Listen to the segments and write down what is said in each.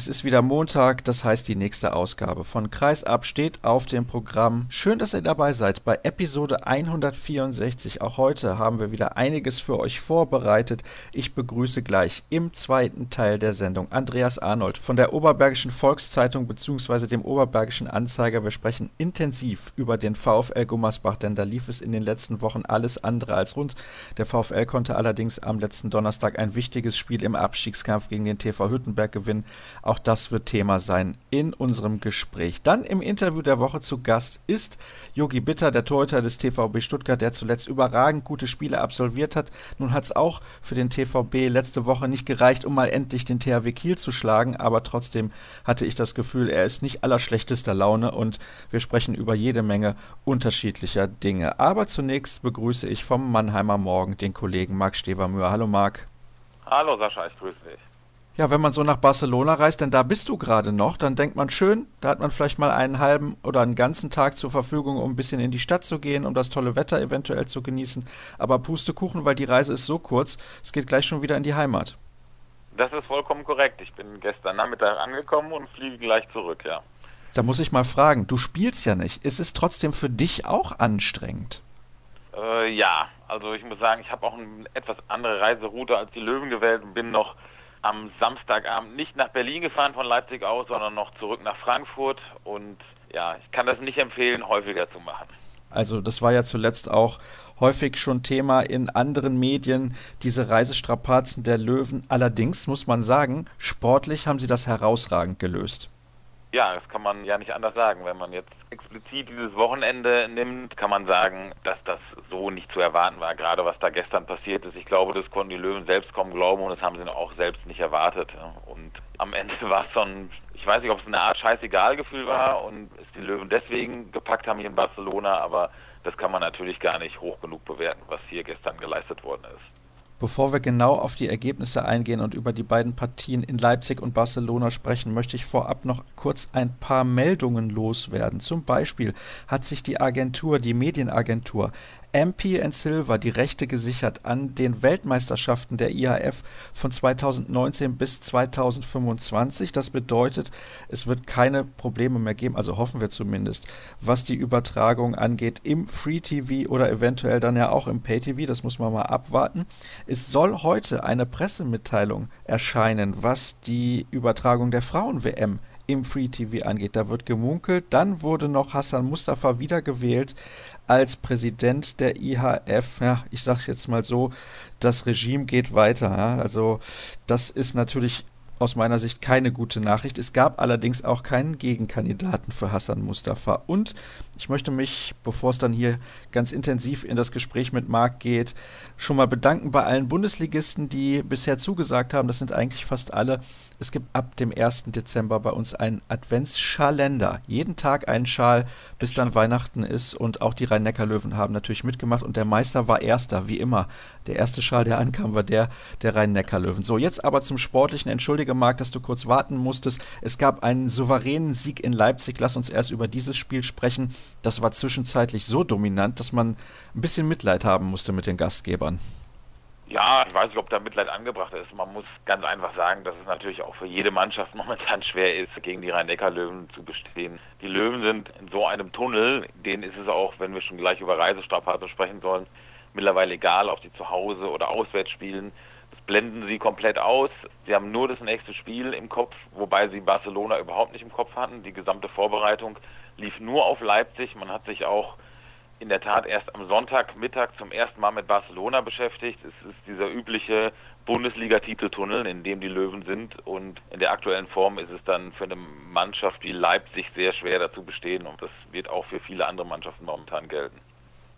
Es ist wieder Montag, das heißt die nächste Ausgabe von Kreisab steht auf dem Programm. Schön, dass ihr dabei seid bei Episode 164. Auch heute haben wir wieder einiges für euch vorbereitet. Ich begrüße gleich im zweiten Teil der Sendung Andreas Arnold von der Oberbergischen Volkszeitung bzw. dem Oberbergischen Anzeiger. Wir sprechen intensiv über den VfL Gummersbach, denn da lief es in den letzten Wochen alles andere als rund. Der VfL konnte allerdings am letzten Donnerstag ein wichtiges Spiel im Abstiegskampf gegen den TV Hüttenberg gewinnen. Auch das wird Thema sein in unserem Gespräch. Dann im Interview der Woche zu Gast ist Yogi Bitter, der Torhüter des TVB Stuttgart, der zuletzt überragend gute Spiele absolviert hat. Nun hat es auch für den TVB letzte Woche nicht gereicht, um mal endlich den THW Kiel zu schlagen, aber trotzdem hatte ich das Gefühl, er ist nicht allerschlechtester Laune und wir sprechen über jede Menge unterschiedlicher Dinge. Aber zunächst begrüße ich vom Mannheimer Morgen den Kollegen Marc Stevermüher. Hallo Marc. Hallo Sascha, ich grüße dich. Ja, wenn man so nach Barcelona reist, denn da bist du gerade noch, dann denkt man schön, da hat man vielleicht mal einen halben oder einen ganzen Tag zur Verfügung, um ein bisschen in die Stadt zu gehen, um das tolle Wetter eventuell zu genießen. Aber Pustekuchen, weil die Reise ist so kurz, es geht gleich schon wieder in die Heimat. Das ist vollkommen korrekt. Ich bin gestern Nachmittag angekommen und fliege gleich zurück, ja. Da muss ich mal fragen, du spielst ja nicht. Ist es trotzdem für dich auch anstrengend? Äh, ja, also ich muss sagen, ich habe auch eine etwas andere Reiseroute als die Löwen gewählt und bin noch am Samstagabend nicht nach Berlin gefahren von Leipzig aus, sondern noch zurück nach Frankfurt. Und ja, ich kann das nicht empfehlen, häufiger zu machen. Also das war ja zuletzt auch häufig schon Thema in anderen Medien, diese Reisestrapazen der Löwen. Allerdings muss man sagen, sportlich haben sie das herausragend gelöst. Ja, das kann man ja nicht anders sagen. Wenn man jetzt explizit dieses Wochenende nimmt, kann man sagen, dass das so nicht zu erwarten war. Gerade was da gestern passiert ist. Ich glaube, das konnten die Löwen selbst kaum glauben und das haben sie auch selbst nicht erwartet. Und am Ende war es so ein, ich weiß nicht, ob es eine Art Scheißegal-Gefühl war und es die Löwen deswegen gepackt haben hier in Barcelona, aber das kann man natürlich gar nicht hoch genug bewerten, was hier gestern geleistet worden ist. Bevor wir genau auf die Ergebnisse eingehen und über die beiden Partien in Leipzig und Barcelona sprechen, möchte ich vorab noch kurz ein paar Meldungen loswerden. Zum Beispiel hat sich die Agentur, die Medienagentur MP Silver die Rechte gesichert an den Weltmeisterschaften der IHF von 2019 bis 2025. Das bedeutet, es wird keine Probleme mehr geben, also hoffen wir zumindest, was die Übertragung angeht im Free TV oder eventuell dann ja auch im Pay TV. Das muss man mal abwarten. Es soll heute eine Pressemitteilung erscheinen, was die Übertragung der Frauen-WM im Free TV angeht. Da wird gemunkelt. Dann wurde noch Hassan Mustafa wiedergewählt als Präsident der IHF. Ja, ich sage es jetzt mal so, das Regime geht weiter. Ja. Also das ist natürlich aus meiner Sicht keine gute Nachricht. Es gab allerdings auch keinen Gegenkandidaten für Hassan Mustafa. Und ich möchte mich, bevor es dann hier ganz intensiv in das Gespräch mit Marc geht, schon mal bedanken bei allen Bundesligisten, die bisher zugesagt haben. Das sind eigentlich fast alle. Es gibt ab dem 1. Dezember bei uns einen Adventsschalender. Jeden Tag einen Schal, bis dann Weihnachten ist. Und auch die Rhein-Neckar-Löwen haben natürlich mitgemacht. Und der Meister war Erster, wie immer. Der erste Schal, der ankam, war der der Rhein-Neckar-Löwen. So, jetzt aber zum Sportlichen. Entschuldige, Marc, dass du kurz warten musstest. Es gab einen souveränen Sieg in Leipzig. Lass uns erst über dieses Spiel sprechen. Das war zwischenzeitlich so dominant, dass man ein bisschen Mitleid haben musste mit den Gastgebern. Ja, ich weiß nicht, ob da Mitleid angebracht ist. Man muss ganz einfach sagen, dass es natürlich auch für jede Mannschaft momentan schwer ist, gegen die Rhein-Neckar-Löwen zu bestehen. Die Löwen sind in so einem Tunnel, denen ist es auch, wenn wir schon gleich über Reisestrapazen sprechen sollen, mittlerweile egal, ob sie zu Hause oder auswärts spielen. Das blenden sie komplett aus. Sie haben nur das nächste Spiel im Kopf, wobei sie Barcelona überhaupt nicht im Kopf hatten. Die gesamte Vorbereitung lief nur auf Leipzig. Man hat sich auch in der Tat erst am Sonntagmittag zum ersten Mal mit Barcelona beschäftigt. Es ist dieser übliche Bundesliga-Titeltunnel, in dem die Löwen sind. Und in der aktuellen Form ist es dann für eine Mannschaft wie Leipzig sehr schwer dazu bestehen. Und das wird auch für viele andere Mannschaften momentan gelten.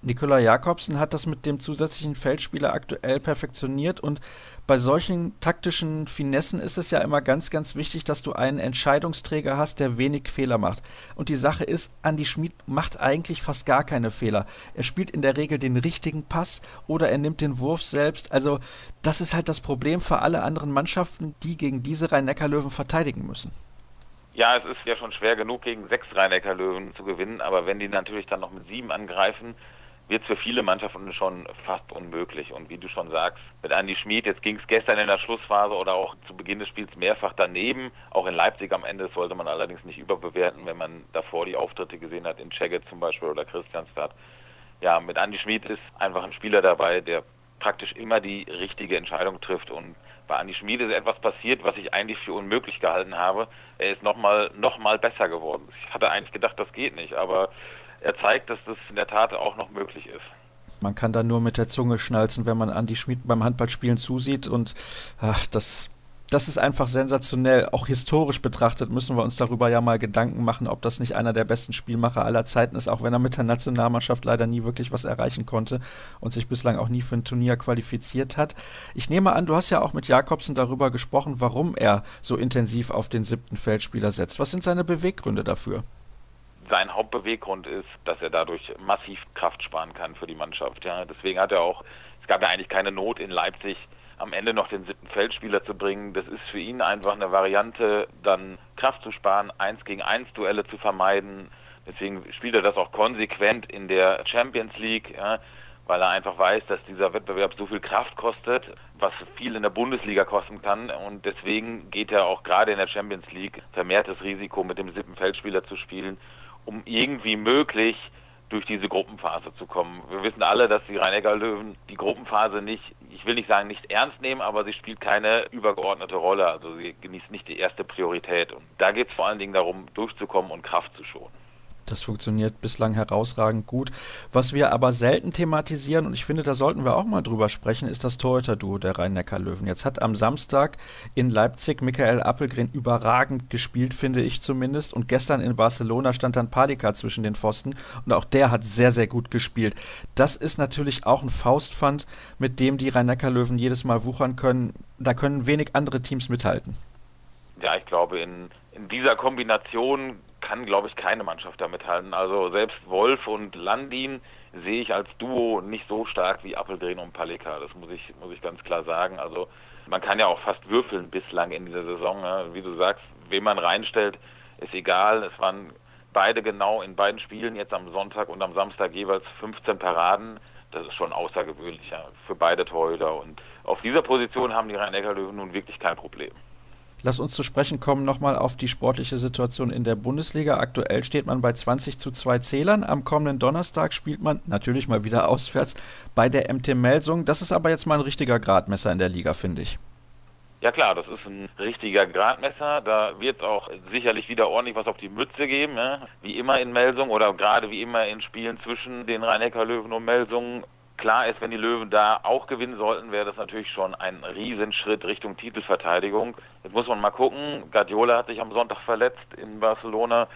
Nikola Jakobsen hat das mit dem zusätzlichen Feldspieler aktuell perfektioniert und bei solchen taktischen Finessen ist es ja immer ganz, ganz wichtig, dass du einen Entscheidungsträger hast, der wenig Fehler macht. Und die Sache ist, Andy Schmid macht eigentlich fast gar keine Fehler. Er spielt in der Regel den richtigen Pass oder er nimmt den Wurf selbst. Also das ist halt das Problem für alle anderen Mannschaften, die gegen diese Rhein-Neckar-Löwen verteidigen müssen. Ja, es ist ja schon schwer genug, gegen sechs Rhein-Neckar-Löwen zu gewinnen, aber wenn die natürlich dann noch mit sieben angreifen, wird es für viele Mannschaften schon fast unmöglich. Und wie du schon sagst, mit Andy Schmid, jetzt ging es gestern in der Schlussphase oder auch zu Beginn des Spiels mehrfach daneben. Auch in Leipzig am Ende sollte man allerdings nicht überbewerten, wenn man davor die Auftritte gesehen hat, in Czegget zum Beispiel oder Christianstadt. Ja, mit Andy Schmid ist einfach ein Spieler dabei, der praktisch immer die richtige Entscheidung trifft und bei Andi Schmid ist etwas passiert, was ich eigentlich für unmöglich gehalten habe. Er ist nochmal noch mal besser geworden. Ich hatte eigentlich gedacht, das geht nicht, aber er zeigt, dass das in der Tat auch noch möglich ist. Man kann da nur mit der Zunge schnalzen, wenn man Andi Schmid beim Handballspielen zusieht und ach, das das ist einfach sensationell. Auch historisch betrachtet müssen wir uns darüber ja mal Gedanken machen, ob das nicht einer der besten Spielmacher aller Zeiten ist, auch wenn er mit der Nationalmannschaft leider nie wirklich was erreichen konnte und sich bislang auch nie für ein Turnier qualifiziert hat. Ich nehme an, du hast ja auch mit Jakobsen darüber gesprochen, warum er so intensiv auf den siebten Feldspieler setzt. Was sind seine Beweggründe dafür? Sein Hauptbeweggrund ist, dass er dadurch massiv Kraft sparen kann für die Mannschaft. Ja, deswegen hat er auch, es gab ja eigentlich keine Not in Leipzig, am Ende noch den siebten Feldspieler zu bringen. Das ist für ihn einfach eine Variante, dann Kraft zu sparen, eins gegen eins Duelle zu vermeiden. Deswegen spielt er das auch konsequent in der Champions League, ja, weil er einfach weiß, dass dieser Wettbewerb so viel Kraft kostet, was viel in der Bundesliga kosten kann. Und deswegen geht er auch gerade in der Champions League vermehrtes Risiko, mit dem siebten Feldspieler zu spielen, um irgendwie möglich durch diese Gruppenphase zu kommen. Wir wissen alle, dass die rhein löwen die Gruppenphase nicht, ich will nicht sagen nicht ernst nehmen, aber sie spielt keine übergeordnete Rolle. Also sie genießt nicht die erste Priorität. Und da geht es vor allen Dingen darum, durchzukommen und Kraft zu schonen. Das funktioniert bislang herausragend gut. Was wir aber selten thematisieren, und ich finde, da sollten wir auch mal drüber sprechen, ist das Torhüter-Duo der Rhein-Neckar-Löwen. Jetzt hat am Samstag in Leipzig Michael Appelgren überragend gespielt, finde ich zumindest. Und gestern in Barcelona stand dann Padika zwischen den Pfosten. Und auch der hat sehr, sehr gut gespielt. Das ist natürlich auch ein Faustpfand, mit dem die Rhein-Neckar-Löwen jedes Mal wuchern können. Da können wenig andere Teams mithalten. Ja, ich glaube, in, in dieser Kombination kann, glaube ich, keine Mannschaft damit halten. Also selbst Wolf und Landin sehe ich als Duo nicht so stark wie Appelgren und Palika. Das muss ich, muss ich ganz klar sagen. Also man kann ja auch fast würfeln bislang in dieser Saison. Ne? Wie du sagst, wen man reinstellt, ist egal. Es waren beide genau in beiden Spielen jetzt am Sonntag und am Samstag jeweils 15 Paraden. Das ist schon außergewöhnlich ja, für beide Torhüter. Und auf dieser Position haben die Rhein-Neckar-Löwen nun wirklich kein Problem. Lass uns zu sprechen kommen nochmal auf die sportliche Situation in der Bundesliga. Aktuell steht man bei 20 zu 2 Zählern. Am kommenden Donnerstag spielt man natürlich mal wieder auswärts bei der MT Melsung. Das ist aber jetzt mal ein richtiger Gradmesser in der Liga, finde ich. Ja klar, das ist ein richtiger Gradmesser. Da wird auch sicherlich wieder ordentlich was auf die Mütze geben. Ne? Wie immer in Melsung oder gerade wie immer in Spielen zwischen den Rhein-Neckar-Löwen und Melsung Klar ist, wenn die Löwen da auch gewinnen sollten, wäre das natürlich schon ein Riesenschritt Richtung Titelverteidigung. Jetzt muss man mal gucken. Guardiola hat sich am Sonntag verletzt in Barcelona.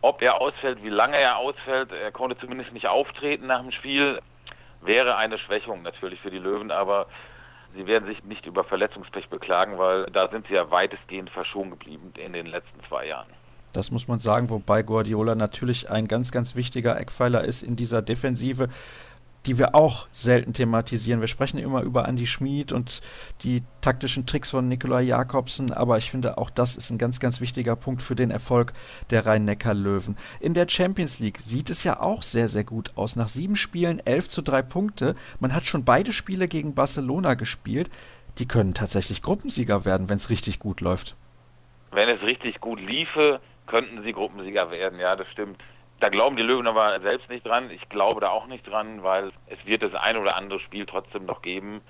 Ob er ausfällt, wie lange er ausfällt, er konnte zumindest nicht auftreten nach dem Spiel, wäre eine Schwächung natürlich für die Löwen, aber sie werden sich nicht über Verletzungspech beklagen, weil da sind sie ja weitestgehend verschont geblieben in den letzten zwei Jahren. Das muss man sagen, wobei Guardiola natürlich ein ganz, ganz wichtiger Eckpfeiler ist in dieser Defensive die wir auch selten thematisieren. Wir sprechen immer über Andy Schmid und die taktischen Tricks von Nikolai Jakobsen, aber ich finde auch das ist ein ganz, ganz wichtiger Punkt für den Erfolg der Rhein-Neckar-Löwen. In der Champions League sieht es ja auch sehr, sehr gut aus. Nach sieben Spielen 11 zu 3 Punkte. Man hat schon beide Spiele gegen Barcelona gespielt. Die können tatsächlich Gruppensieger werden, wenn es richtig gut läuft. Wenn es richtig gut liefe, könnten sie Gruppensieger werden, ja, das stimmt. Da glauben die Löwen aber selbst nicht dran. Ich glaube da auch nicht dran, weil es wird das ein oder andere Spiel trotzdem noch geben,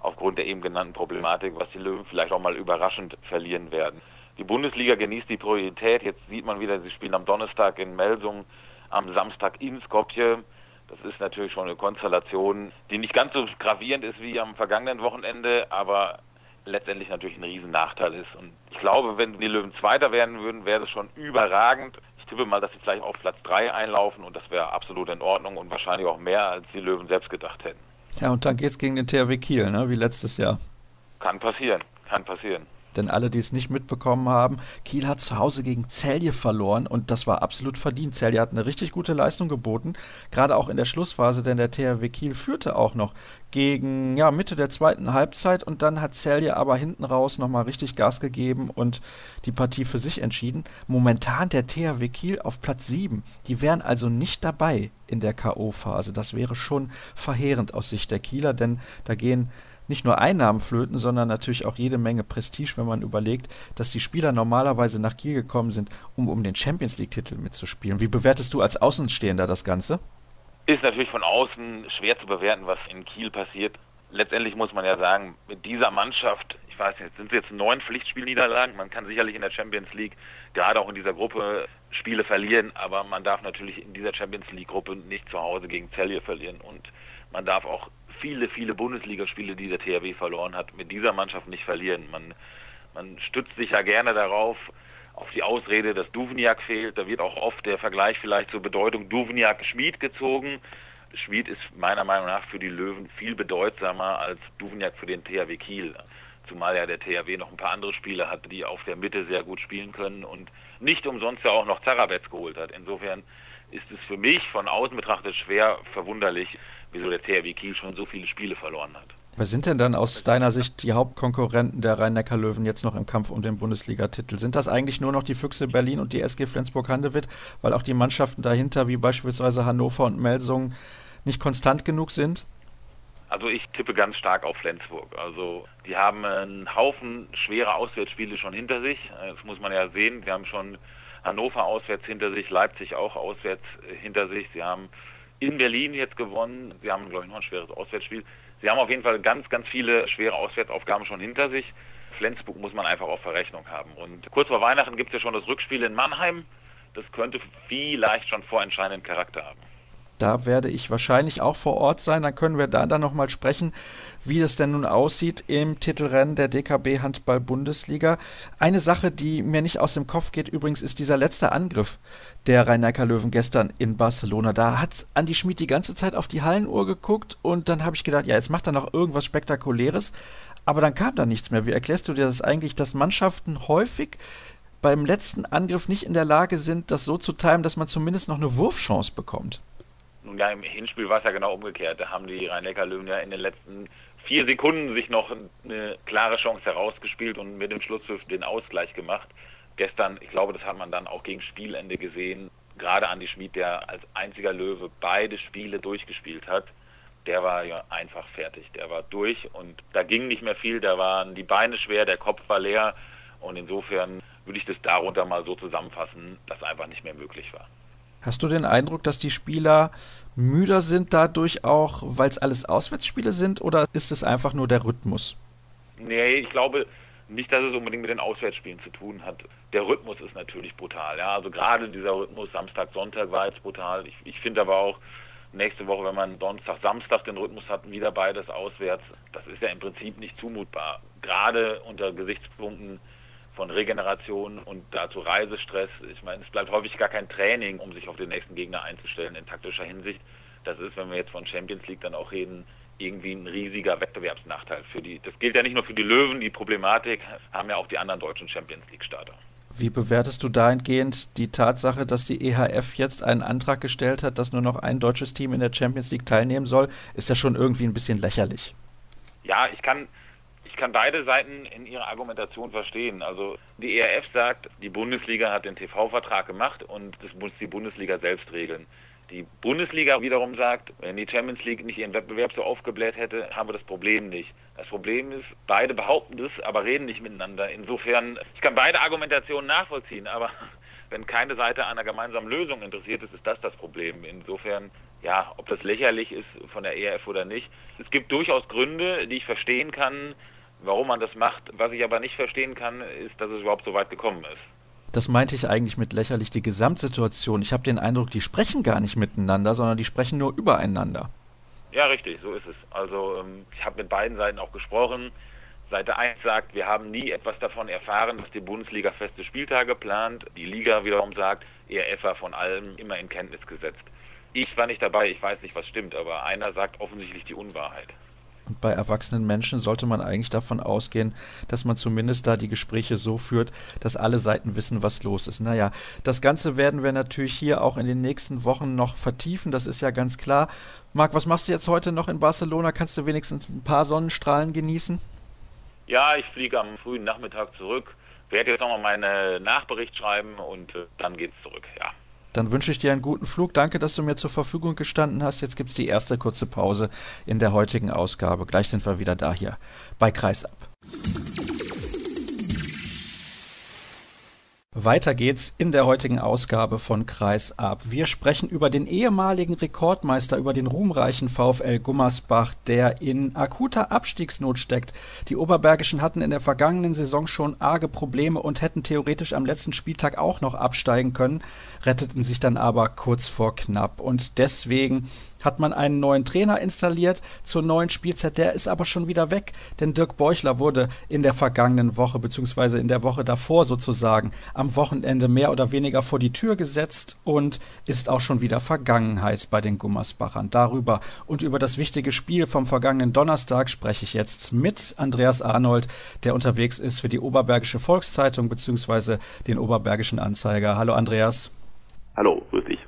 aufgrund der eben genannten Problematik, was die Löwen vielleicht auch mal überraschend verlieren werden. Die Bundesliga genießt die Priorität. Jetzt sieht man wieder, sie spielen am Donnerstag in Melsung, am Samstag in Skopje. Das ist natürlich schon eine Konstellation, die nicht ganz so gravierend ist wie am vergangenen Wochenende, aber letztendlich natürlich ein Riesennachteil ist. Und ich glaube, wenn die Löwen Zweiter werden würden, wäre das schon überragend tippe mal, dass sie vielleicht auf Platz 3 einlaufen und das wäre absolut in Ordnung und wahrscheinlich auch mehr, als die Löwen selbst gedacht hätten. Ja, und dann geht es gegen den THW Kiel, ne? wie letztes Jahr. Kann passieren, kann passieren. Denn alle, die es nicht mitbekommen haben, Kiel hat zu Hause gegen Celje verloren und das war absolut verdient. Celje hat eine richtig gute Leistung geboten, gerade auch in der Schlussphase, denn der THW Kiel führte auch noch gegen ja, Mitte der zweiten Halbzeit und dann hat Celje aber hinten raus nochmal richtig Gas gegeben und die Partie für sich entschieden. Momentan der THW Kiel auf Platz 7. Die wären also nicht dabei in der K.O.-Phase. Das wäre schon verheerend aus Sicht der Kieler, denn da gehen nicht nur Einnahmen flöten, sondern natürlich auch jede Menge Prestige, wenn man überlegt, dass die Spieler normalerweise nach Kiel gekommen sind, um um den Champions League-Titel mitzuspielen. Wie bewertest du als Außenstehender das Ganze? Ist natürlich von außen schwer zu bewerten, was in Kiel passiert. Letztendlich muss man ja sagen, mit dieser Mannschaft, ich weiß nicht, sind es jetzt neun Pflichtspielniederlagen. Man kann sicherlich in der Champions League, gerade auch in dieser Gruppe, Spiele verlieren, aber man darf natürlich in dieser Champions League-Gruppe nicht zu Hause gegen Celje verlieren und man darf auch viele, viele Bundesligaspiele, die der THW verloren hat, mit dieser Mannschaft nicht verlieren. Man, man stützt sich ja gerne darauf, auf die Ausrede, dass Duvniak fehlt. Da wird auch oft der Vergleich vielleicht zur Bedeutung Duvniak-Schmied gezogen. Schmied ist meiner Meinung nach für die Löwen viel bedeutsamer als Duvniak für den THW Kiel. Zumal ja der THW noch ein paar andere Spieler hat, die auf der Mitte sehr gut spielen können und nicht umsonst ja auch noch Zarabetz geholt hat. Insofern ist es für mich von außen betrachtet schwer verwunderlich, wieso der THW Kiel schon so viele Spiele verloren hat. Wer sind denn dann aus deiner Sicht die Hauptkonkurrenten der Rhein-Neckar-Löwen jetzt noch im Kampf um den Bundesligatitel? Sind das eigentlich nur noch die Füchse Berlin und die SG Flensburg-Handewitt, weil auch die Mannschaften dahinter, wie beispielsweise Hannover und Melsungen, nicht konstant genug sind? Also ich tippe ganz stark auf Flensburg. Also die haben einen Haufen schwere Auswärtsspiele schon hinter sich. Das muss man ja sehen. Wir haben schon Hannover auswärts hinter sich, Leipzig auch auswärts hinter sich. Sie haben in Berlin jetzt gewonnen. Sie haben, glaube ich, noch ein schweres Auswärtsspiel. Sie haben auf jeden Fall ganz, ganz viele schwere Auswärtsaufgaben schon hinter sich. Flensburg muss man einfach auf Verrechnung haben. Und kurz vor Weihnachten gibt es ja schon das Rückspiel in Mannheim. Das könnte vielleicht schon vorentscheidenden Charakter haben. Da werde ich wahrscheinlich auch vor Ort sein. Dann können wir da dann nochmal sprechen, wie es denn nun aussieht im Titelrennen der DKB Handball Bundesliga. Eine Sache, die mir nicht aus dem Kopf geht übrigens, ist dieser letzte Angriff der rhein löwen gestern in Barcelona. Da hat Andi Schmid die ganze Zeit auf die Hallenuhr geguckt und dann habe ich gedacht, ja, jetzt macht er noch irgendwas Spektakuläres. Aber dann kam da nichts mehr. Wie erklärst du dir das eigentlich, dass Mannschaften häufig beim letzten Angriff nicht in der Lage sind, das so zu timen, dass man zumindest noch eine Wurfchance bekommt? Nun ja, im Hinspiel war es ja genau umgekehrt. Da haben die Rhein-Neckar-Löwen ja in den letzten vier Sekunden sich noch eine klare Chance herausgespielt und mit dem Schlusspfiff den Ausgleich gemacht. Gestern, ich glaube, das hat man dann auch gegen Spielende gesehen, gerade Andi Schmid, der als einziger Löwe beide Spiele durchgespielt hat, der war ja einfach fertig. Der war durch und da ging nicht mehr viel, da waren die Beine schwer, der Kopf war leer und insofern würde ich das darunter mal so zusammenfassen, dass einfach nicht mehr möglich war. Hast du den Eindruck, dass die Spieler müder sind dadurch auch, weil es alles Auswärtsspiele sind oder ist es einfach nur der Rhythmus? Nee, ich glaube nicht, dass es unbedingt mit den Auswärtsspielen zu tun hat. Der Rhythmus ist natürlich brutal. Ja? Also gerade dieser Rhythmus Samstag, Sonntag war jetzt brutal. Ich, ich finde aber auch nächste Woche, wenn man Donnerstag, Samstag den Rhythmus hat, wieder beides auswärts, das ist ja im Prinzip nicht zumutbar. Gerade unter Gesichtspunkten von Regeneration und dazu Reisestress. Ich meine, es bleibt häufig gar kein Training, um sich auf den nächsten Gegner einzustellen in taktischer Hinsicht. Das ist, wenn wir jetzt von Champions League dann auch reden, irgendwie ein riesiger Wettbewerbsnachteil für die. Das gilt ja nicht nur für die Löwen, die Problematik haben ja auch die anderen deutschen Champions League Starter. Wie bewertest du dahingehend die Tatsache, dass die EHF jetzt einen Antrag gestellt hat, dass nur noch ein deutsches Team in der Champions League teilnehmen soll? Ist ja schon irgendwie ein bisschen lächerlich. Ja, ich kann kann beide Seiten in ihrer Argumentation verstehen. Also die ERF sagt, die Bundesliga hat den TV-Vertrag gemacht und das muss die Bundesliga selbst regeln. Die Bundesliga wiederum sagt, wenn die Champions League nicht ihren Wettbewerb so aufgebläht hätte, haben wir das Problem nicht. Das Problem ist, beide behaupten das, aber reden nicht miteinander. Insofern, ich kann beide Argumentationen nachvollziehen, aber wenn keine Seite einer gemeinsamen Lösung interessiert ist, ist das das Problem. Insofern, ja, ob das lächerlich ist von der ERF oder nicht. Es gibt durchaus Gründe, die ich verstehen kann, Warum man das macht, was ich aber nicht verstehen kann, ist, dass es überhaupt so weit gekommen ist. Das meinte ich eigentlich mit lächerlich die Gesamtsituation. Ich habe den Eindruck, die sprechen gar nicht miteinander, sondern die sprechen nur übereinander. Ja, richtig, so ist es. Also ähm, ich habe mit beiden Seiten auch gesprochen. Seite 1 sagt, wir haben nie etwas davon erfahren, dass die Bundesliga feste Spieltage plant. Die Liga wiederum sagt, ERF war von allem immer in Kenntnis gesetzt. Ich war nicht dabei, ich weiß nicht, was stimmt, aber einer sagt offensichtlich die Unwahrheit. Und bei erwachsenen Menschen sollte man eigentlich davon ausgehen, dass man zumindest da die Gespräche so führt, dass alle Seiten wissen, was los ist. Naja, das Ganze werden wir natürlich hier auch in den nächsten Wochen noch vertiefen, das ist ja ganz klar. Marc, was machst du jetzt heute noch in Barcelona? Kannst du wenigstens ein paar Sonnenstrahlen genießen? Ja, ich fliege am frühen Nachmittag zurück, werde jetzt nochmal meinen Nachbericht schreiben und äh, dann geht's zurück, ja. Dann wünsche ich dir einen guten Flug. Danke, dass du mir zur Verfügung gestanden hast. Jetzt gibt es die erste kurze Pause in der heutigen Ausgabe. Gleich sind wir wieder da hier bei Kreisab. Weiter geht's in der heutigen Ausgabe von Kreis ab. Wir sprechen über den ehemaligen Rekordmeister, über den ruhmreichen VfL Gummersbach, der in akuter Abstiegsnot steckt. Die Oberbergischen hatten in der vergangenen Saison schon arge Probleme und hätten theoretisch am letzten Spieltag auch noch absteigen können, retteten sich dann aber kurz vor knapp. Und deswegen hat man einen neuen Trainer installiert zur neuen Spielzeit. Der ist aber schon wieder weg, denn Dirk Beuchler wurde in der vergangenen Woche beziehungsweise in der Woche davor sozusagen am Wochenende mehr oder weniger vor die Tür gesetzt und ist auch schon wieder Vergangenheit bei den Gummersbachern. Darüber und über das wichtige Spiel vom vergangenen Donnerstag spreche ich jetzt mit Andreas Arnold, der unterwegs ist für die Oberbergische Volkszeitung beziehungsweise den Oberbergischen Anzeiger. Hallo Andreas. Hallo, grüß dich.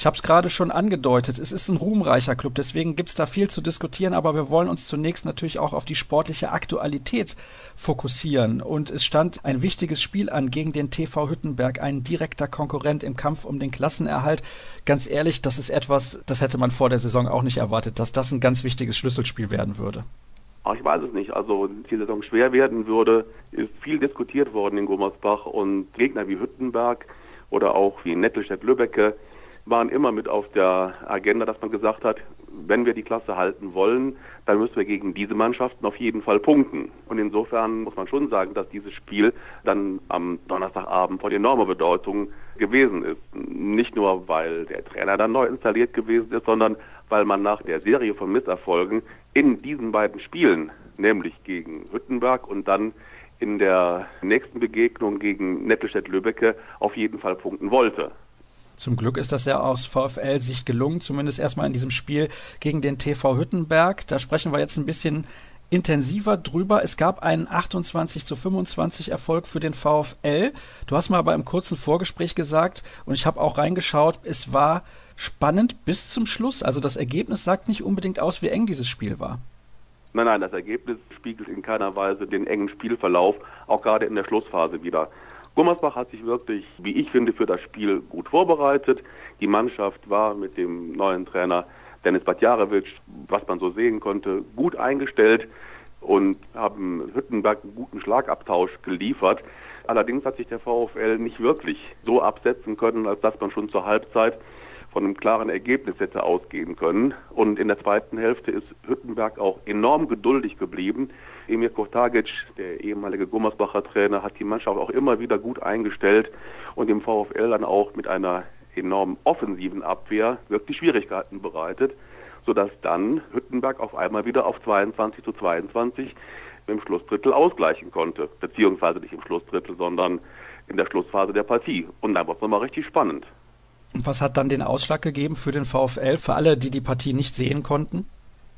Ich habe es gerade schon angedeutet, es ist ein ruhmreicher Club, deswegen gibt es da viel zu diskutieren, aber wir wollen uns zunächst natürlich auch auf die sportliche Aktualität fokussieren. Und es stand ein wichtiges Spiel an gegen den TV Hüttenberg, ein direkter Konkurrent im Kampf um den Klassenerhalt. Ganz ehrlich, das ist etwas, das hätte man vor der Saison auch nicht erwartet, dass das ein ganz wichtiges Schlüsselspiel werden würde. Ach, ich weiß es nicht. Also die Saison schwer werden würde, ist viel diskutiert worden in Gummersbach und Gegner wie Hüttenberg oder auch wie Nettelstedt-Lübbecke waren immer mit auf der Agenda, dass man gesagt hat, wenn wir die Klasse halten wollen, dann müssen wir gegen diese Mannschaften auf jeden Fall punkten. Und insofern muss man schon sagen, dass dieses Spiel dann am Donnerstagabend von enormer Bedeutung gewesen ist. Nicht nur, weil der Trainer dann neu installiert gewesen ist, sondern weil man nach der Serie von Misserfolgen in diesen beiden Spielen, nämlich gegen Hüttenberg und dann in der nächsten Begegnung gegen Nettelstedt-Lübbecke auf jeden Fall punkten wollte. Zum Glück ist das ja aus VfL-Sicht gelungen, zumindest erstmal in diesem Spiel gegen den TV Hüttenberg. Da sprechen wir jetzt ein bisschen intensiver drüber. Es gab einen 28 zu 25 Erfolg für den VfL. Du hast mal aber im kurzen Vorgespräch gesagt, und ich habe auch reingeschaut, es war spannend bis zum Schluss. Also das Ergebnis sagt nicht unbedingt aus, wie eng dieses Spiel war. Nein, nein, das Ergebnis spiegelt in keiner Weise den engen Spielverlauf, auch gerade in der Schlussphase wieder. Gummersbach hat sich wirklich, wie ich finde, für das Spiel gut vorbereitet. Die Mannschaft war mit dem neuen Trainer Dennis Batjarewitsch, was man so sehen konnte, gut eingestellt und haben Hüttenberg einen guten Schlagabtausch geliefert. Allerdings hat sich der VfL nicht wirklich so absetzen können, als dass man schon zur Halbzeit von einem klaren Ergebnis hätte ausgehen können. Und in der zweiten Hälfte ist Hüttenberg auch enorm geduldig geblieben. Emir Kotagic, der ehemalige Gummersbacher Trainer, hat die Mannschaft auch immer wieder gut eingestellt und dem VfL dann auch mit einer enorm offensiven Abwehr wirklich Schwierigkeiten bereitet, sodass dann Hüttenberg auf einmal wieder auf 22 zu 22 im Schlussdrittel ausgleichen konnte. Beziehungsweise nicht im Schlussdrittel, sondern in der Schlussphase der Partie. Und dann war es nochmal richtig spannend. Was hat dann den Ausschlag gegeben für den VfL, für alle, die die Partie nicht sehen konnten?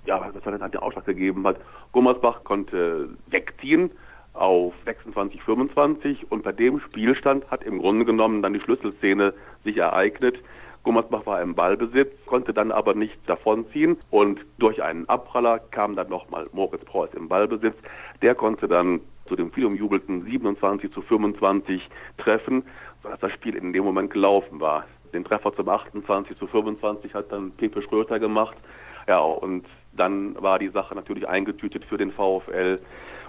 Ja, was hat dann den Ausschlag gegeben hat. Gummersbach konnte wegziehen auf 26, 25 und bei dem Spielstand hat im Grunde genommen dann die Schlüsselszene sich ereignet. Gummersbach war im Ballbesitz, konnte dann aber nicht davonziehen und durch einen Abpraller kam dann nochmal Moritz Preuß im Ballbesitz. Der konnte dann zu dem viel umjubelten 27 zu 25 treffen, sodass das Spiel in dem Moment gelaufen war. Den Treffer zum 28 zu 25 hat dann Pepe Schröter gemacht. Ja, und dann war die Sache natürlich eingetütet für den VfL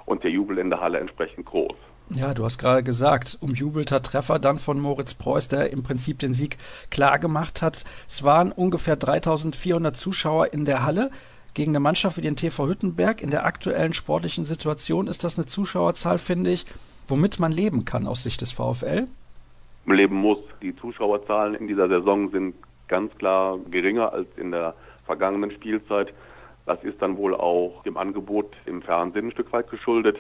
und der Jubel in der Halle entsprechend groß. Ja, du hast gerade gesagt, umjubelter Treffer dann von Moritz Preuß, der im Prinzip den Sieg klar gemacht hat. Es waren ungefähr 3400 Zuschauer in der Halle gegen eine Mannschaft wie den TV Hüttenberg. In der aktuellen sportlichen Situation ist das eine Zuschauerzahl, finde ich, womit man leben kann aus Sicht des VfL. Leben muss. Die Zuschauerzahlen in dieser Saison sind ganz klar geringer als in der vergangenen Spielzeit. Das ist dann wohl auch dem Angebot im Fernsehen ein Stück weit geschuldet.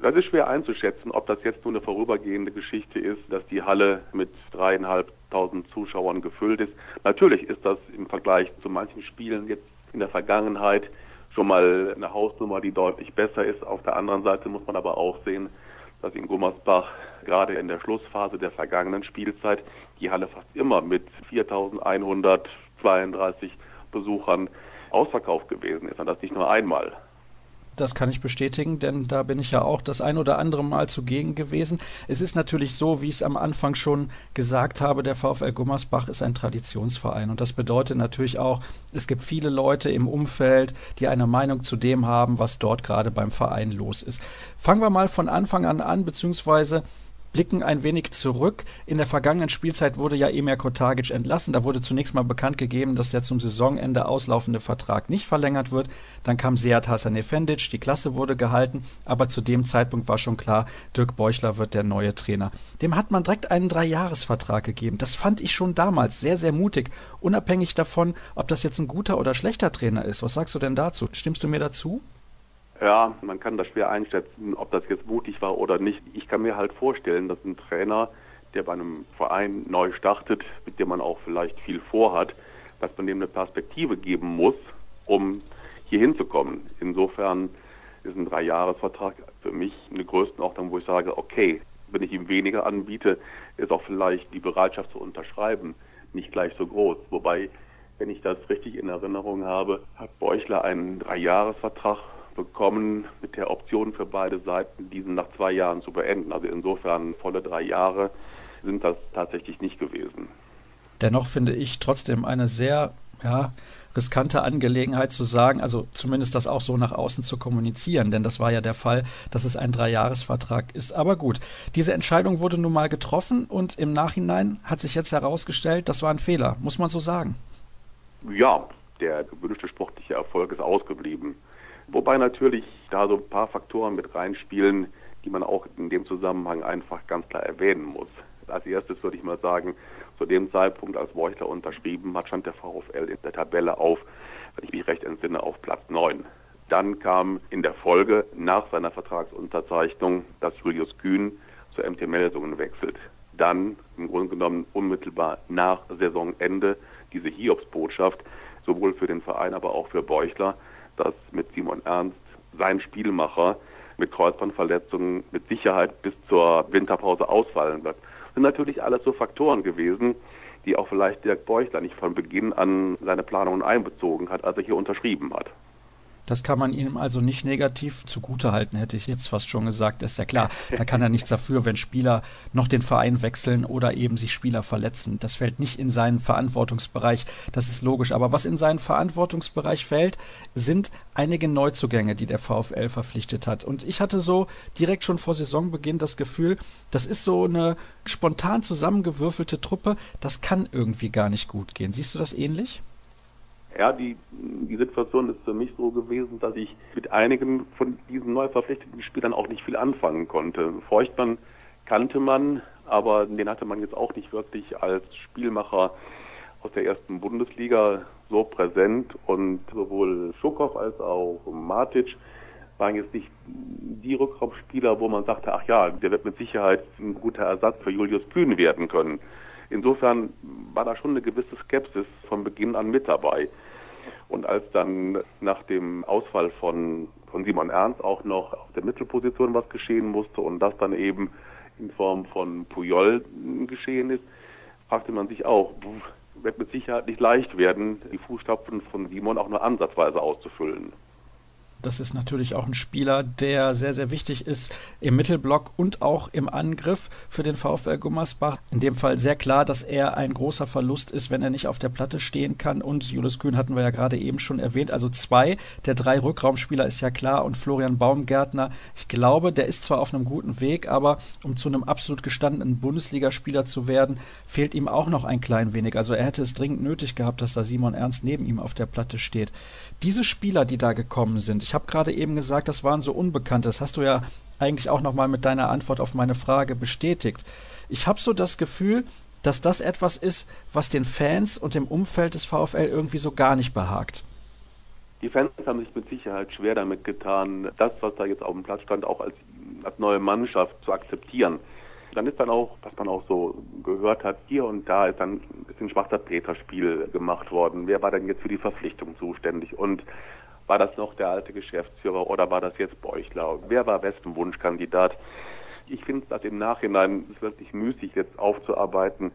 Das ist schwer einzuschätzen, ob das jetzt nur eine vorübergehende Geschichte ist, dass die Halle mit dreieinhalbtausend Zuschauern gefüllt ist. Natürlich ist das im Vergleich zu manchen Spielen jetzt in der Vergangenheit schon mal eine Hausnummer, die deutlich besser ist. Auf der anderen Seite muss man aber auch sehen, dass in Gummersbach gerade in der Schlussphase der vergangenen Spielzeit die Halle fast immer mit 4132 Besuchern ausverkauft gewesen ist und das nicht nur einmal. Das kann ich bestätigen, denn da bin ich ja auch das ein oder andere Mal zugegen gewesen. Es ist natürlich so, wie ich es am Anfang schon gesagt habe, der VfL Gummersbach ist ein Traditionsverein. Und das bedeutet natürlich auch, es gibt viele Leute im Umfeld, die eine Meinung zu dem haben, was dort gerade beim Verein los ist. Fangen wir mal von Anfang an an, beziehungsweise blicken ein wenig zurück. In der vergangenen Spielzeit wurde ja Emir Kotagic entlassen. Da wurde zunächst mal bekannt gegeben, dass der zum Saisonende auslaufende Vertrag nicht verlängert wird. Dann kam Seat Hasanefendic, die Klasse wurde gehalten, aber zu dem Zeitpunkt war schon klar, Dirk Beuchler wird der neue Trainer. Dem hat man direkt einen Dreijahresvertrag gegeben. Das fand ich schon damals sehr, sehr mutig, unabhängig davon, ob das jetzt ein guter oder schlechter Trainer ist. Was sagst du denn dazu? Stimmst du mir dazu? Ja, man kann das schwer einschätzen, ob das jetzt mutig war oder nicht. Ich kann mir halt vorstellen, dass ein Trainer, der bei einem Verein neu startet, mit dem man auch vielleicht viel vorhat, dass man dem eine Perspektive geben muss, um hier hinzukommen. Insofern ist ein Dreijahresvertrag für mich eine Größenordnung, wo ich sage, okay, wenn ich ihm weniger anbiete, ist auch vielleicht die Bereitschaft zu unterschreiben nicht gleich so groß. Wobei, wenn ich das richtig in Erinnerung habe, hat Beuchler einen Dreijahresvertrag bekommen mit der Option für beide Seiten, diesen nach zwei Jahren zu beenden. Also insofern volle drei Jahre sind das tatsächlich nicht gewesen. Dennoch finde ich trotzdem eine sehr ja, riskante Angelegenheit zu sagen, also zumindest das auch so nach außen zu kommunizieren, denn das war ja der Fall, dass es ein Dreijahresvertrag ist. Aber gut, diese Entscheidung wurde nun mal getroffen und im Nachhinein hat sich jetzt herausgestellt, das war ein Fehler, muss man so sagen. Ja, der gewünschte sportliche Erfolg ist ausgeblieben. Wobei natürlich da so ein paar Faktoren mit reinspielen, die man auch in dem Zusammenhang einfach ganz klar erwähnen muss. Als erstes würde ich mal sagen, zu dem Zeitpunkt, als Borchler unterschrieben hat, stand der VfL in der Tabelle auf, wenn ich mich recht entsinne, auf Platz 9. Dann kam in der Folge nach seiner Vertragsunterzeichnung, dass Julius Kühn zur MT Melsungen wechselt. Dann im Grunde genommen unmittelbar nach Saisonende diese Hiobsbotschaft, sowohl für den Verein, aber auch für Borchler, dass mit Simon Ernst sein Spielmacher mit Kreuzbandverletzungen mit Sicherheit bis zur Winterpause ausfallen wird. Das sind natürlich alles so Faktoren gewesen, die auch vielleicht Dirk Beuchler nicht von Beginn an seine Planungen einbezogen hat, als er hier unterschrieben hat. Das kann man ihm also nicht negativ zugutehalten, hätte ich jetzt fast schon gesagt. Ist ja klar. Da kann er nichts dafür, wenn Spieler noch den Verein wechseln oder eben sich Spieler verletzen. Das fällt nicht in seinen Verantwortungsbereich. Das ist logisch. Aber was in seinen Verantwortungsbereich fällt, sind einige Neuzugänge, die der VfL verpflichtet hat. Und ich hatte so direkt schon vor Saisonbeginn das Gefühl, das ist so eine spontan zusammengewürfelte Truppe. Das kann irgendwie gar nicht gut gehen. Siehst du das ähnlich? Ja, die, die Situation ist für mich so gewesen, dass ich mit einigen von diesen neu verpflichteten Spielern auch nicht viel anfangen konnte. Feuchtmann kannte man, aber den hatte man jetzt auch nicht wirklich als Spielmacher aus der ersten Bundesliga so präsent und sowohl Schukow als auch Matic waren jetzt nicht die Rückraumspieler, wo man sagte, ach ja, der wird mit Sicherheit ein guter Ersatz für Julius Kühn werden können. Insofern war da schon eine gewisse Skepsis von Beginn an mit dabei. Und als dann nach dem Ausfall von, von Simon Ernst auch noch auf der Mittelposition was geschehen musste und das dann eben in Form von Puyol geschehen ist, fragte man sich auch, wird mit Sicherheit nicht leicht werden, die Fußstapfen von Simon auch nur ansatzweise auszufüllen. Das ist natürlich auch ein Spieler, der sehr, sehr wichtig ist im Mittelblock und auch im Angriff für den VfL Gummersbach. In dem Fall sehr klar, dass er ein großer Verlust ist, wenn er nicht auf der Platte stehen kann. Und Julius Kühn hatten wir ja gerade eben schon erwähnt. Also zwei der drei Rückraumspieler ist ja klar. Und Florian Baumgärtner, ich glaube, der ist zwar auf einem guten Weg, aber um zu einem absolut gestandenen Bundesligaspieler zu werden, fehlt ihm auch noch ein klein wenig. Also er hätte es dringend nötig gehabt, dass da Simon Ernst neben ihm auf der Platte steht. Diese Spieler, die da gekommen sind, ich habe gerade eben gesagt, das waren so Unbekannte. Das hast du ja eigentlich auch nochmal mit deiner Antwort auf meine Frage bestätigt. Ich habe so das Gefühl, dass das etwas ist, was den Fans und dem Umfeld des VfL irgendwie so gar nicht behagt. Die Fans haben sich mit Sicherheit schwer damit getan, das, was da jetzt auf dem Platz stand, auch als, als neue Mannschaft zu akzeptieren. Dann ist dann auch, was man auch so gehört hat, hier und da ist dann ein schwarzer Peter-Spiel gemacht worden. Wer war denn jetzt für die Verpflichtung zuständig? Und War das noch der alte Geschäftsführer oder war das jetzt Beuchler? Wer war wessen Wunschkandidat? Ich finde das im Nachhinein wirklich müßig jetzt aufzuarbeiten,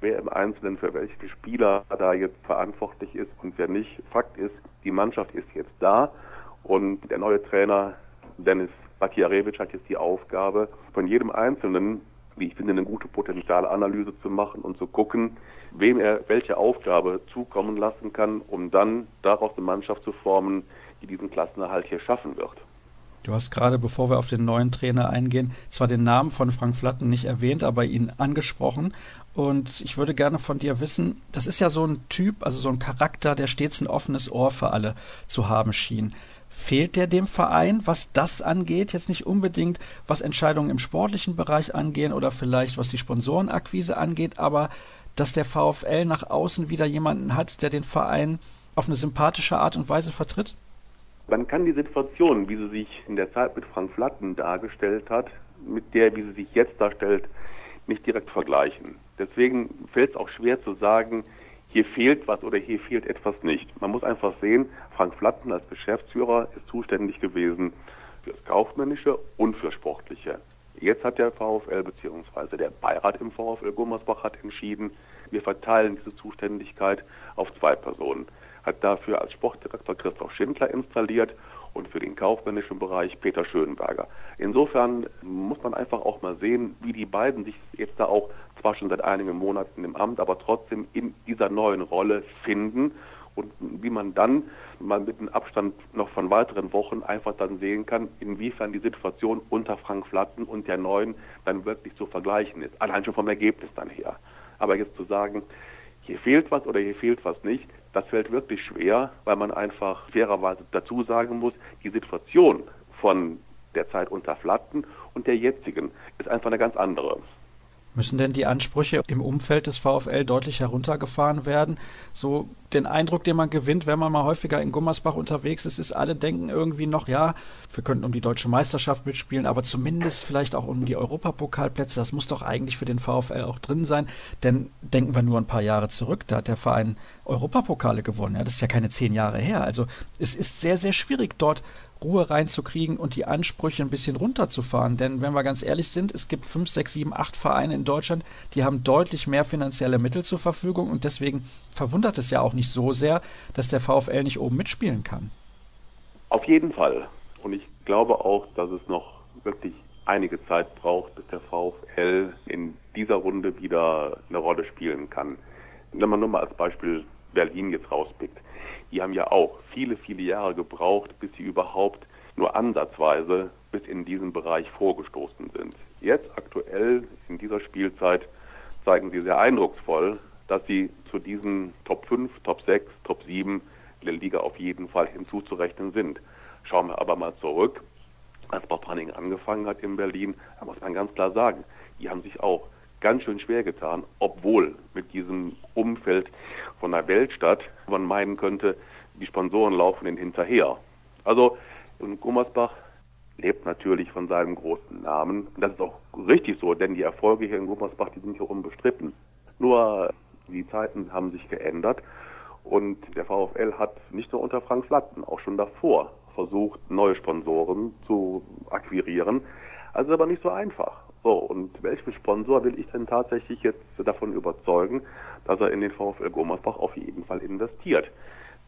wer im Einzelnen für welche Spieler da jetzt verantwortlich ist und wer nicht. Fakt ist, die Mannschaft ist jetzt da und der neue Trainer Dennis Batjarewitsch hat jetzt die Aufgabe, von jedem Einzelnen, wie ich finde, eine gute Potenzialanalyse zu machen und zu gucken, wem er welche Aufgabe zukommen lassen kann, um dann daraus eine Mannschaft zu formen, die diesen Klassenerhalt hier schaffen wird. Du hast gerade, bevor wir auf den neuen Trainer eingehen, zwar den Namen von Frank Flatten nicht erwähnt, aber ihn angesprochen. Und ich würde gerne von dir wissen, das ist ja so ein Typ, also so ein Charakter, der stets ein offenes Ohr für alle zu haben schien. Fehlt der dem Verein, was das angeht? Jetzt nicht unbedingt, was Entscheidungen im sportlichen Bereich angehen oder vielleicht was die Sponsorenakquise angeht, aber dass der VfL nach außen wieder jemanden hat, der den Verein auf eine sympathische Art und Weise vertritt? Man kann die Situation, wie sie sich in der Zeit mit Frank Flatten dargestellt hat, mit der, wie sie sich jetzt darstellt, nicht direkt vergleichen. Deswegen fällt es auch schwer zu sagen, hier fehlt was oder hier fehlt etwas nicht. Man muss einfach sehen, Frank Flatten als Geschäftsführer ist zuständig gewesen für das Kaufmännische und für Sportliche. Jetzt hat der VfL bzw. der Beirat im VfL Gummersbach hat entschieden, wir verteilen diese Zuständigkeit auf zwei Personen hat dafür als Sportdirektor Christoph Schindler installiert und für den kaufmännischen Bereich Peter Schönberger. Insofern muss man einfach auch mal sehen, wie die beiden sich jetzt da auch zwar schon seit einigen Monaten im Amt, aber trotzdem in dieser neuen Rolle finden und wie man dann mal mit einem Abstand noch von weiteren Wochen einfach dann sehen kann, inwiefern die Situation unter Frank Flatten und der neuen dann wirklich zu vergleichen ist. Allein schon vom Ergebnis dann her. Aber jetzt zu sagen, hier fehlt was oder hier fehlt was nicht, das fällt wirklich schwer, weil man einfach fairerweise dazu sagen muss, die Situation von der Zeit unter Flatten und der jetzigen ist einfach eine ganz andere. Müssen denn die Ansprüche im Umfeld des VfL deutlich heruntergefahren werden? So den Eindruck, den man gewinnt, wenn man mal häufiger in Gummersbach unterwegs ist, ist, alle denken irgendwie noch, ja, wir könnten um die deutsche Meisterschaft mitspielen, aber zumindest vielleicht auch um die Europapokalplätze. Das muss doch eigentlich für den VfL auch drin sein. Denn denken wir nur ein paar Jahre zurück, da hat der Verein Europapokale gewonnen. Ja, das ist ja keine zehn Jahre her. Also es ist sehr, sehr schwierig, dort Ruhe reinzukriegen und die Ansprüche ein bisschen runterzufahren. Denn wenn wir ganz ehrlich sind, es gibt fünf, sechs, sieben, acht Vereine in Deutschland, die haben deutlich mehr finanzielle Mittel zur Verfügung und deswegen verwundert es ja auch nicht so sehr, dass der VfL nicht oben mitspielen kann. Auf jeden Fall. Und ich glaube auch, dass es noch wirklich einige Zeit braucht, bis der VfL in dieser Runde wieder eine Rolle spielen kann. Wenn man nur mal als Beispiel Berlin jetzt rauspickt die haben ja auch viele, viele Jahre gebraucht, bis sie überhaupt nur ansatzweise bis in diesen Bereich vorgestoßen sind. Jetzt aktuell in dieser Spielzeit zeigen sie sehr eindrucksvoll, dass sie zu diesen Top 5, Top 6, Top 7 der Liga auf jeden Fall hinzuzurechnen sind. Schauen wir aber mal zurück, als Bob Hanning angefangen hat in Berlin, da muss man ganz klar sagen, die haben sich auch ganz schön schwer getan, obwohl mit diesem Umfeld von einer Weltstadt man meinen könnte, die Sponsoren laufen ihnen hinterher. Also Gummersbach lebt natürlich von seinem großen Namen. Und das ist auch richtig so, denn die Erfolge hier in Gummersbach, die sind hier unbestritten. Nur die Zeiten haben sich geändert und der VfL hat nicht nur unter Frank Flatten, auch schon davor versucht, neue Sponsoren zu akquirieren. Also aber nicht so einfach. So, und welchen Sponsor will ich denn tatsächlich jetzt davon überzeugen, dass er in den VfL Gummersbach auf jeden Fall investiert?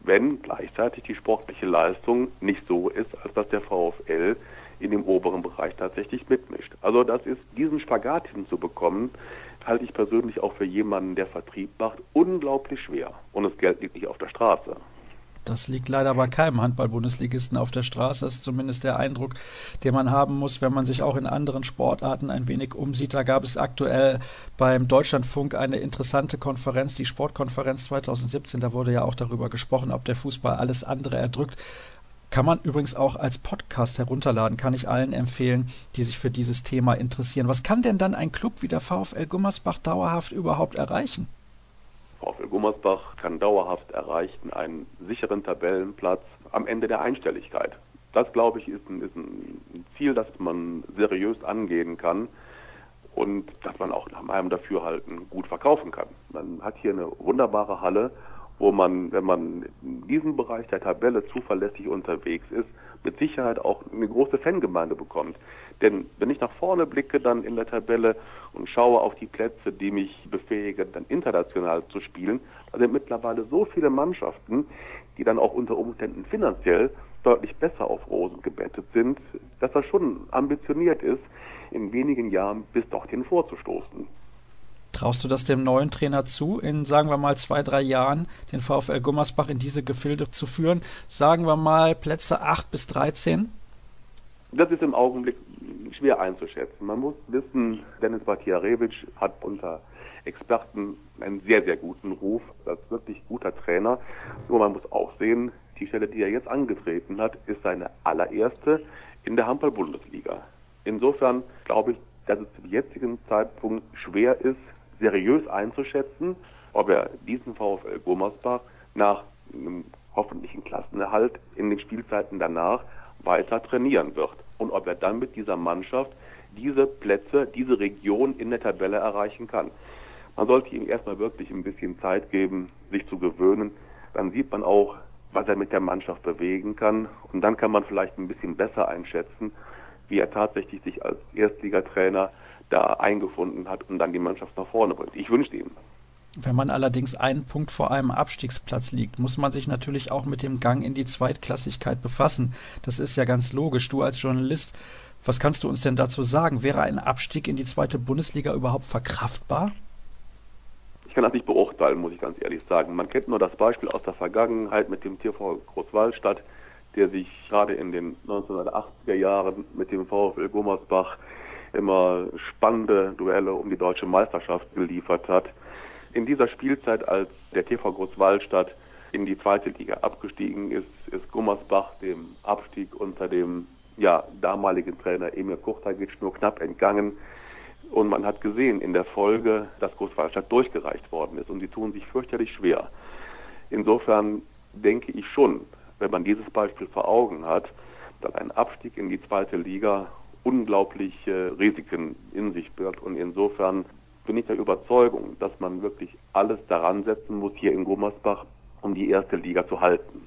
Wenn gleichzeitig die sportliche Leistung nicht so ist, als dass der VfL in dem oberen Bereich tatsächlich mitmischt. Also das ist, diesen Spagat hinzubekommen, halte ich persönlich auch für jemanden, der Vertrieb macht, unglaublich schwer. Und das Geld liegt nicht auf der Straße. Das liegt leider bei keinem Handball-Bundesligisten auf der Straße. Das ist zumindest der Eindruck, den man haben muss, wenn man sich auch in anderen Sportarten ein wenig umsieht. Da gab es aktuell beim Deutschlandfunk eine interessante Konferenz, die Sportkonferenz 2017. Da wurde ja auch darüber gesprochen, ob der Fußball alles andere erdrückt. Kann man übrigens auch als Podcast herunterladen, kann ich allen empfehlen, die sich für dieses Thema interessieren. Was kann denn dann ein Club wie der VfL Gummersbach dauerhaft überhaupt erreichen? VfL Gummersbach kann dauerhaft erreichen einen sicheren Tabellenplatz am Ende der Einstelligkeit. Das, glaube ich, ist ein, ist ein Ziel, das man seriös angehen kann und das man auch nach meinem Dafürhalten gut verkaufen kann. Man hat hier eine wunderbare Halle wo man, wenn man in diesem Bereich der Tabelle zuverlässig unterwegs ist, mit Sicherheit auch eine große Fangemeinde bekommt. Denn wenn ich nach vorne blicke dann in der Tabelle und schaue auf die Plätze, die mich befähigen, dann international zu spielen, da sind mittlerweile so viele Mannschaften, die dann auch unter Umständen finanziell deutlich besser auf Rosen gebettet sind, dass das schon ambitioniert ist, in wenigen Jahren bis dorthin vorzustoßen. Traust du das dem neuen Trainer zu, in sagen wir mal zwei, drei Jahren den VfL Gummersbach in diese Gefilde zu führen? Sagen wir mal Plätze 8 bis 13? Das ist im Augenblick schwer einzuschätzen. Man muss wissen, Dennis Batiarewitsch hat unter Experten einen sehr, sehr guten Ruf als wirklich guter Trainer. Nur man muss auch sehen, die Stelle, die er jetzt angetreten hat, ist seine allererste in der Handball-Bundesliga. Insofern glaube ich, dass es zum jetzigen Zeitpunkt schwer ist, seriös einzuschätzen, ob er diesen VfL Gummersbach nach einem hoffentlichen Klassenerhalt in den Spielzeiten danach weiter trainieren wird und ob er dann mit dieser Mannschaft diese Plätze, diese Region in der Tabelle erreichen kann. Man sollte ihm erstmal wirklich ein bisschen Zeit geben, sich zu gewöhnen. Dann sieht man auch, was er mit der Mannschaft bewegen kann. Und dann kann man vielleicht ein bisschen besser einschätzen, wie er tatsächlich sich als Erstligatrainer da eingefunden hat und dann die Mannschaft nach vorne bringt. Ich wünsche ihm. Wenn man allerdings einen Punkt vor einem Abstiegsplatz liegt, muss man sich natürlich auch mit dem Gang in die Zweitklassigkeit befassen. Das ist ja ganz logisch. Du als Journalist, was kannst du uns denn dazu sagen? Wäre ein Abstieg in die zweite Bundesliga überhaupt verkraftbar? Ich kann das nicht beurteilen, muss ich ganz ehrlich sagen. Man kennt nur das Beispiel aus der Vergangenheit mit dem TV Großwallstadt, der sich gerade in den 1980er Jahren mit dem VfL Gummersbach immer spannende Duelle um die deutsche Meisterschaft geliefert hat. In dieser Spielzeit, als der TV Großwallstadt in die zweite Liga abgestiegen ist, ist Gummersbach dem Abstieg unter dem ja, damaligen Trainer Emil Kuchtagic nur knapp entgangen. Und man hat gesehen in der Folge, dass Großwallstadt durchgereicht worden ist. Und sie tun sich fürchterlich schwer. Insofern denke ich schon, wenn man dieses Beispiel vor Augen hat, dass ein Abstieg in die zweite Liga unglaubliche Risiken in sich birgt. Und insofern bin ich der Überzeugung, dass man wirklich alles daran setzen muss, hier in Gummersbach, um die erste Liga zu halten.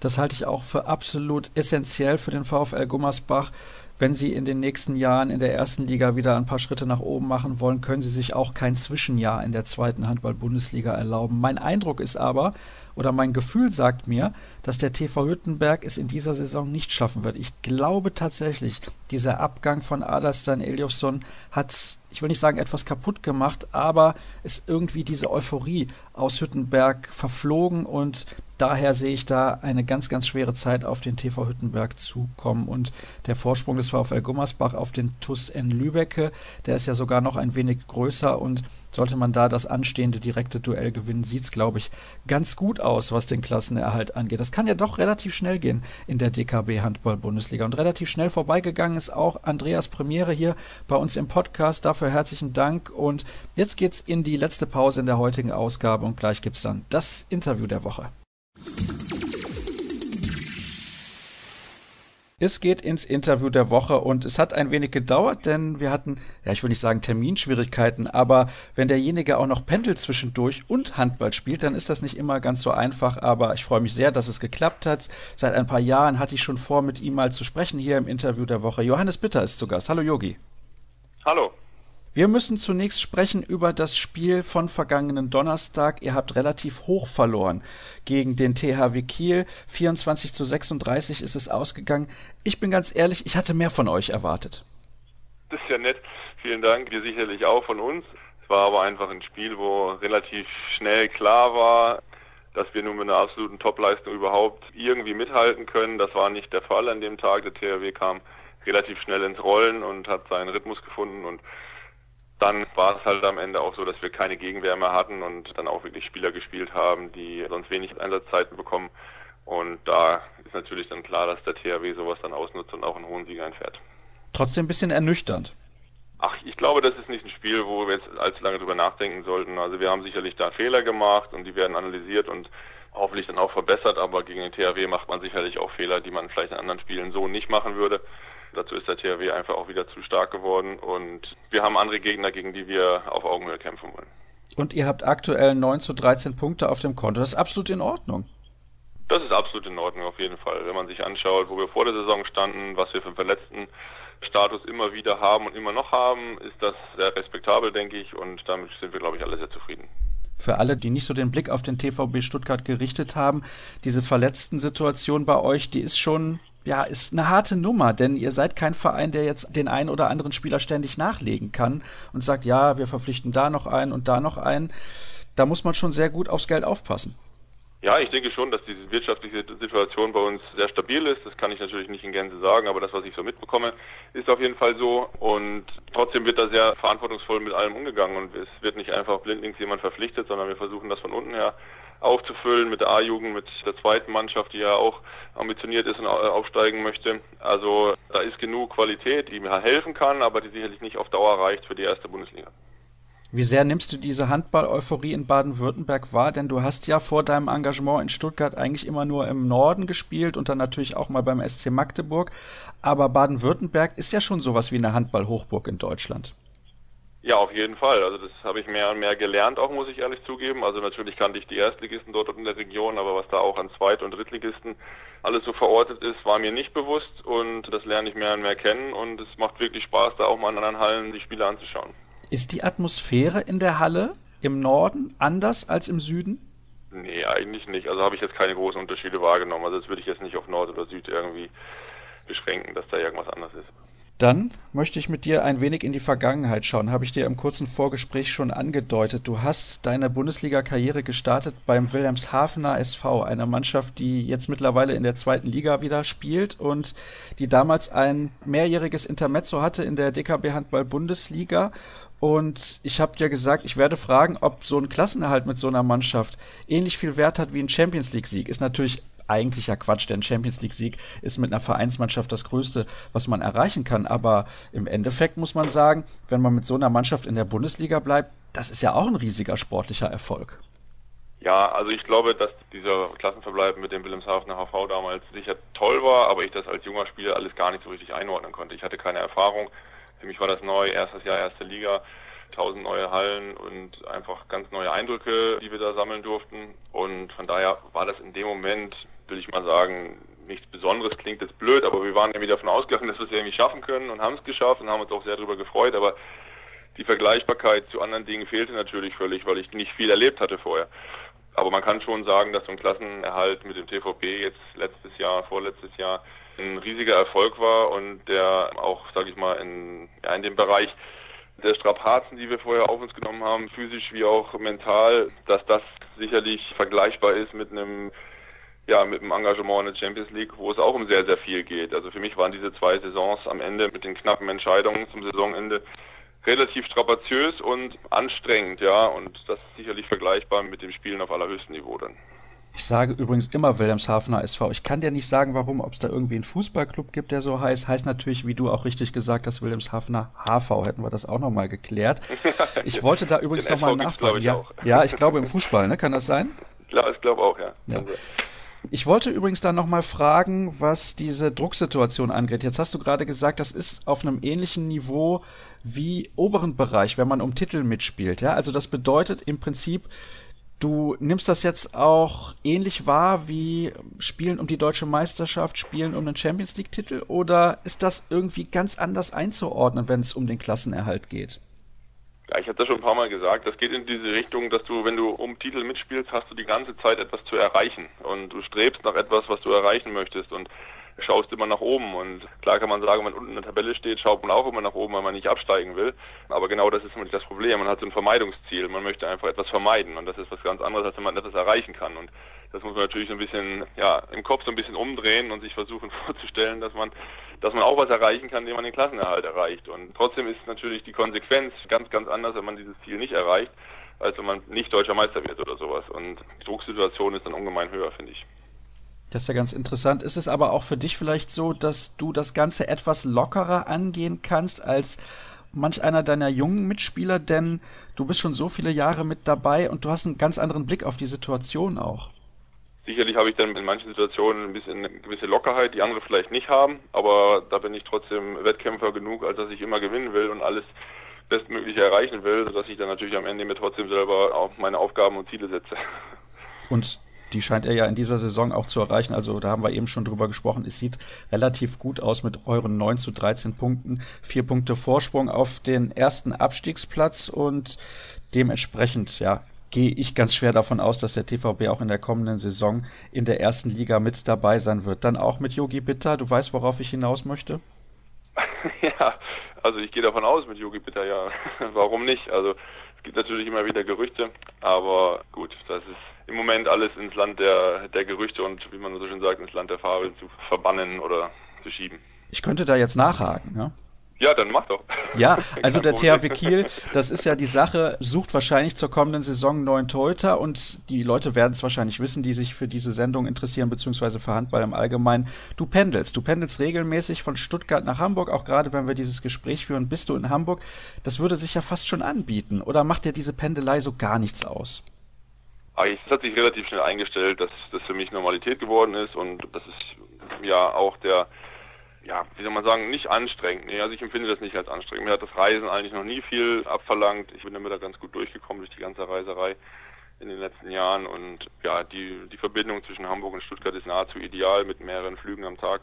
Das halte ich auch für absolut essentiell für den VfL Gummersbach. Wenn sie in den nächsten Jahren in der ersten Liga wieder ein paar Schritte nach oben machen wollen, können sie sich auch kein Zwischenjahr in der zweiten Handball-Bundesliga erlauben. Mein Eindruck ist aber, oder mein Gefühl sagt mir, dass der TV Hüttenberg es in dieser Saison nicht schaffen wird. Ich glaube tatsächlich, dieser Abgang von Adelstan Eliofsson hat, ich will nicht sagen etwas kaputt gemacht, aber ist irgendwie diese Euphorie aus Hüttenberg verflogen und daher sehe ich da eine ganz, ganz schwere Zeit auf den TV Hüttenberg zukommen und der Vorsprung des VfL Gummersbach auf den TUS N Lübecke, der ist ja sogar noch ein wenig größer und sollte man da das anstehende direkte Duell gewinnen, sieht es, glaube ich, ganz gut aus, was den Klassenerhalt angeht. Das kann ja doch relativ schnell gehen in der DKB Handball-Bundesliga. Und relativ schnell vorbeigegangen ist auch Andreas Premiere hier bei uns im Podcast. Dafür herzlichen Dank. Und jetzt geht's in die letzte Pause in der heutigen Ausgabe und gleich gibt's dann das Interview der Woche. Es geht ins Interview der Woche und es hat ein wenig gedauert, denn wir hatten, ja, ich will nicht sagen Terminschwierigkeiten, aber wenn derjenige auch noch pendelt zwischendurch und Handball spielt, dann ist das nicht immer ganz so einfach, aber ich freue mich sehr, dass es geklappt hat. Seit ein paar Jahren hatte ich schon vor, mit ihm mal zu sprechen hier im Interview der Woche. Johannes Bitter ist zu Gast. Hallo Yogi. Hallo. Wir müssen zunächst sprechen über das Spiel von vergangenen Donnerstag. Ihr habt relativ hoch verloren gegen den THW Kiel. 24 zu 36 ist es ausgegangen. Ich bin ganz ehrlich, ich hatte mehr von euch erwartet. Das ist ja nett. Vielen Dank. Wir sicherlich auch von uns. Es war aber einfach ein Spiel, wo relativ schnell klar war, dass wir nur mit einer absoluten Topleistung überhaupt irgendwie mithalten können. Das war nicht der Fall an dem Tag. Der THW kam relativ schnell ins Rollen und hat seinen Rhythmus gefunden und dann war es halt am Ende auch so, dass wir keine Gegenwehr mehr hatten und dann auch wirklich Spieler gespielt haben, die sonst wenig Einsatzzeiten bekommen. Und da ist natürlich dann klar, dass der THW sowas dann ausnutzt und auch einen hohen Sieg einfährt. Trotzdem ein bisschen ernüchternd. Ach, ich glaube, das ist nicht ein Spiel, wo wir jetzt allzu lange drüber nachdenken sollten. Also wir haben sicherlich da Fehler gemacht und die werden analysiert und hoffentlich dann auch verbessert, aber gegen den THW macht man sicherlich auch Fehler, die man vielleicht in anderen Spielen so nicht machen würde. Dazu ist der THW einfach auch wieder zu stark geworden und wir haben andere Gegner, gegen die wir auf Augenhöhe kämpfen wollen. Und ihr habt aktuell 9 zu 13 Punkte auf dem Konto. Das ist absolut in Ordnung. Das ist absolut in Ordnung auf jeden Fall. Wenn man sich anschaut, wo wir vor der Saison standen, was wir für einen verletzten Status immer wieder haben und immer noch haben, ist das sehr respektabel, denke ich, und damit sind wir, glaube ich, alle sehr zufrieden. Für alle, die nicht so den Blick auf den TVB Stuttgart gerichtet haben, diese verletzten Situation bei euch, die ist schon ja, ist eine harte Nummer, denn ihr seid kein Verein, der jetzt den einen oder anderen Spieler ständig nachlegen kann und sagt, ja, wir verpflichten da noch einen und da noch einen. Da muss man schon sehr gut aufs Geld aufpassen. Ja, ich denke schon, dass diese wirtschaftliche Situation bei uns sehr stabil ist. Das kann ich natürlich nicht in Gänze sagen, aber das, was ich so mitbekomme, ist auf jeden Fall so. Und trotzdem wird da sehr verantwortungsvoll mit allem umgegangen und es wird nicht einfach blindlings jemand verpflichtet, sondern wir versuchen das von unten her aufzufüllen mit der A-Jugend, mit der zweiten Mannschaft, die ja auch ambitioniert ist und aufsteigen möchte. Also da ist genug Qualität, die mir helfen kann, aber die sicherlich nicht auf Dauer reicht für die erste Bundesliga. Wie sehr nimmst du diese Handball-Euphorie in Baden-Württemberg wahr? Denn du hast ja vor deinem Engagement in Stuttgart eigentlich immer nur im Norden gespielt und dann natürlich auch mal beim SC Magdeburg. Aber Baden-Württemberg ist ja schon sowas wie eine Handball-Hochburg in Deutschland. Ja, auf jeden Fall. Also das habe ich mehr und mehr gelernt, auch muss ich ehrlich zugeben. Also natürlich kannte ich die Erstligisten dort in der Region, aber was da auch an Zweit- und Drittligisten alles so verortet ist, war mir nicht bewusst und das lerne ich mehr und mehr kennen und es macht wirklich Spaß, da auch mal in anderen Hallen die Spiele anzuschauen. Ist die Atmosphäre in der Halle im Norden anders als im Süden? Nee, eigentlich nicht. Also habe ich jetzt keine großen Unterschiede wahrgenommen. Also das würde ich jetzt nicht auf Nord oder Süd irgendwie beschränken, dass da irgendwas anders ist. Dann möchte ich mit dir ein wenig in die Vergangenheit schauen. Habe ich dir im kurzen Vorgespräch schon angedeutet. Du hast deine Bundesliga-Karriere gestartet beim Wilhelmshavener SV, einer Mannschaft, die jetzt mittlerweile in der zweiten Liga wieder spielt und die damals ein mehrjähriges Intermezzo hatte in der DKB Handball Bundesliga. Und ich habe dir gesagt, ich werde fragen, ob so ein Klassenerhalt mit so einer Mannschaft ähnlich viel Wert hat wie ein Champions League-Sieg. Ist natürlich eigentlicher Quatsch, denn Champions League-Sieg ist mit einer Vereinsmannschaft das Größte, was man erreichen kann. Aber im Endeffekt muss man sagen, wenn man mit so einer Mannschaft in der Bundesliga bleibt, das ist ja auch ein riesiger sportlicher Erfolg. Ja, also ich glaube, dass dieser Klassenverbleib mit dem Wilhelmshavener HV damals sicher toll war, aber ich das als junger Spieler alles gar nicht so richtig einordnen konnte. Ich hatte keine Erfahrung. Für mich war das neu, erstes Jahr, erste Liga, tausend neue Hallen und einfach ganz neue Eindrücke, die wir da sammeln durften. Und von daher war das in dem Moment will ich mal sagen, nichts Besonderes klingt jetzt blöd, aber wir waren irgendwie davon ausgegangen, dass wir es irgendwie schaffen können und haben es geschafft und haben uns auch sehr darüber gefreut, aber die Vergleichbarkeit zu anderen Dingen fehlte natürlich völlig, weil ich nicht viel erlebt hatte vorher. Aber man kann schon sagen, dass so ein Klassenerhalt mit dem TVP jetzt letztes Jahr, vorletztes Jahr ein riesiger Erfolg war und der auch, sage ich mal, in, ja, in dem Bereich der Strapazen, die wir vorher auf uns genommen haben, physisch wie auch mental, dass das sicherlich vergleichbar ist mit einem ja, mit dem Engagement in der Champions League, wo es auch um sehr, sehr viel geht. Also für mich waren diese zwei Saisons am Ende mit den knappen Entscheidungen zum Saisonende relativ strapaziös und anstrengend, ja, und das ist sicherlich vergleichbar mit dem Spielen auf allerhöchstem Niveau dann. Ich sage übrigens immer Wilhelmshavener SV. Ich kann dir nicht sagen, warum, ob es da irgendwie einen Fußballclub gibt, der so heißt. Heißt natürlich, wie du auch richtig gesagt hast, Wilhelmshavener HV. Hätten wir das auch nochmal geklärt. Ich wollte da übrigens nochmal nachfragen. Ja, ja, ich glaube im Fußball, ne? Kann das sein? Klar, ich glaube auch, ja. ja. Ich wollte übrigens dann nochmal fragen, was diese Drucksituation angeht. Jetzt hast du gerade gesagt, das ist auf einem ähnlichen Niveau wie oberen Bereich, wenn man um Titel mitspielt. Ja, also das bedeutet im Prinzip, du nimmst das jetzt auch ähnlich wahr wie Spielen um die deutsche Meisterschaft, Spielen um den Champions League Titel oder ist das irgendwie ganz anders einzuordnen, wenn es um den Klassenerhalt geht? Ja, ich habe das schon ein paar Mal gesagt. Das geht in diese Richtung, dass du, wenn du um Titel mitspielst, hast du die ganze Zeit etwas zu erreichen. Und du strebst nach etwas, was du erreichen möchtest. Und schaust immer nach oben. Und klar kann man sagen, wenn man unten in der Tabelle steht, schaut man auch immer nach oben, weil man nicht absteigen will. Aber genau das ist nicht das Problem. Man hat so ein Vermeidungsziel. Man möchte einfach etwas vermeiden. Und das ist was ganz anderes, als wenn man etwas erreichen kann. Und das muss man natürlich so ein bisschen, ja, im Kopf so ein bisschen umdrehen und sich versuchen vorzustellen, dass man, dass man auch was erreichen kann, indem man den Klassenerhalt erreicht. Und trotzdem ist natürlich die Konsequenz ganz, ganz anders, wenn man dieses Ziel nicht erreicht, als wenn man nicht deutscher Meister wird oder sowas. Und die Drucksituation ist dann ungemein höher, finde ich. Das ist ja ganz interessant. Ist es aber auch für dich vielleicht so, dass du das Ganze etwas lockerer angehen kannst als manch einer deiner jungen Mitspieler, denn du bist schon so viele Jahre mit dabei und du hast einen ganz anderen Blick auf die Situation auch. Sicherlich habe ich dann in manchen Situationen ein bisschen eine gewisse Lockerheit, die andere vielleicht nicht haben, aber da bin ich trotzdem Wettkämpfer genug, als dass ich immer gewinnen will und alles Bestmögliche erreichen will, sodass ich dann natürlich am Ende mir trotzdem selber auch meine Aufgaben und Ziele setze. Und die scheint er ja in dieser Saison auch zu erreichen. Also da haben wir eben schon drüber gesprochen. Es sieht relativ gut aus mit euren 9 zu 13 Punkten. Vier Punkte Vorsprung auf den ersten Abstiegsplatz und dementsprechend, ja, gehe ich ganz schwer davon aus, dass der TVB auch in der kommenden Saison in der ersten Liga mit dabei sein wird. Dann auch mit Yogi Bitter. Du weißt, worauf ich hinaus möchte? ja, also ich gehe davon aus mit Yogi Bitter, ja. Warum nicht? Also es gibt natürlich immer wieder Gerüchte, aber gut, das ist im Moment alles ins Land der, der Gerüchte und wie man so schön sagt, ins Land der Fabel zu verbannen oder zu schieben. Ich könnte da jetzt nachhaken, ja? Ja, dann mach doch. Ja, also der THW Kiel, das ist ja die Sache, sucht wahrscheinlich zur kommenden Saison einen neuen Torhüter und die Leute werden es wahrscheinlich wissen, die sich für diese Sendung interessieren, beziehungsweise für Handball im Allgemeinen. Du pendelst, du pendelst regelmäßig von Stuttgart nach Hamburg, auch gerade wenn wir dieses Gespräch führen, bist du in Hamburg. Das würde sich ja fast schon anbieten. Oder macht dir diese Pendelei so gar nichts aus? Es hat sich relativ schnell eingestellt, dass das für mich Normalität geworden ist und das ist ja auch der ja, wie soll man sagen, nicht anstrengend. Nee, also ich empfinde das nicht als anstrengend. Mir hat das Reisen eigentlich noch nie viel abverlangt. Ich bin damit da ganz gut durchgekommen durch die ganze Reiserei in den letzten Jahren und ja, die, die Verbindung zwischen Hamburg und Stuttgart ist nahezu ideal mit mehreren Flügen am Tag,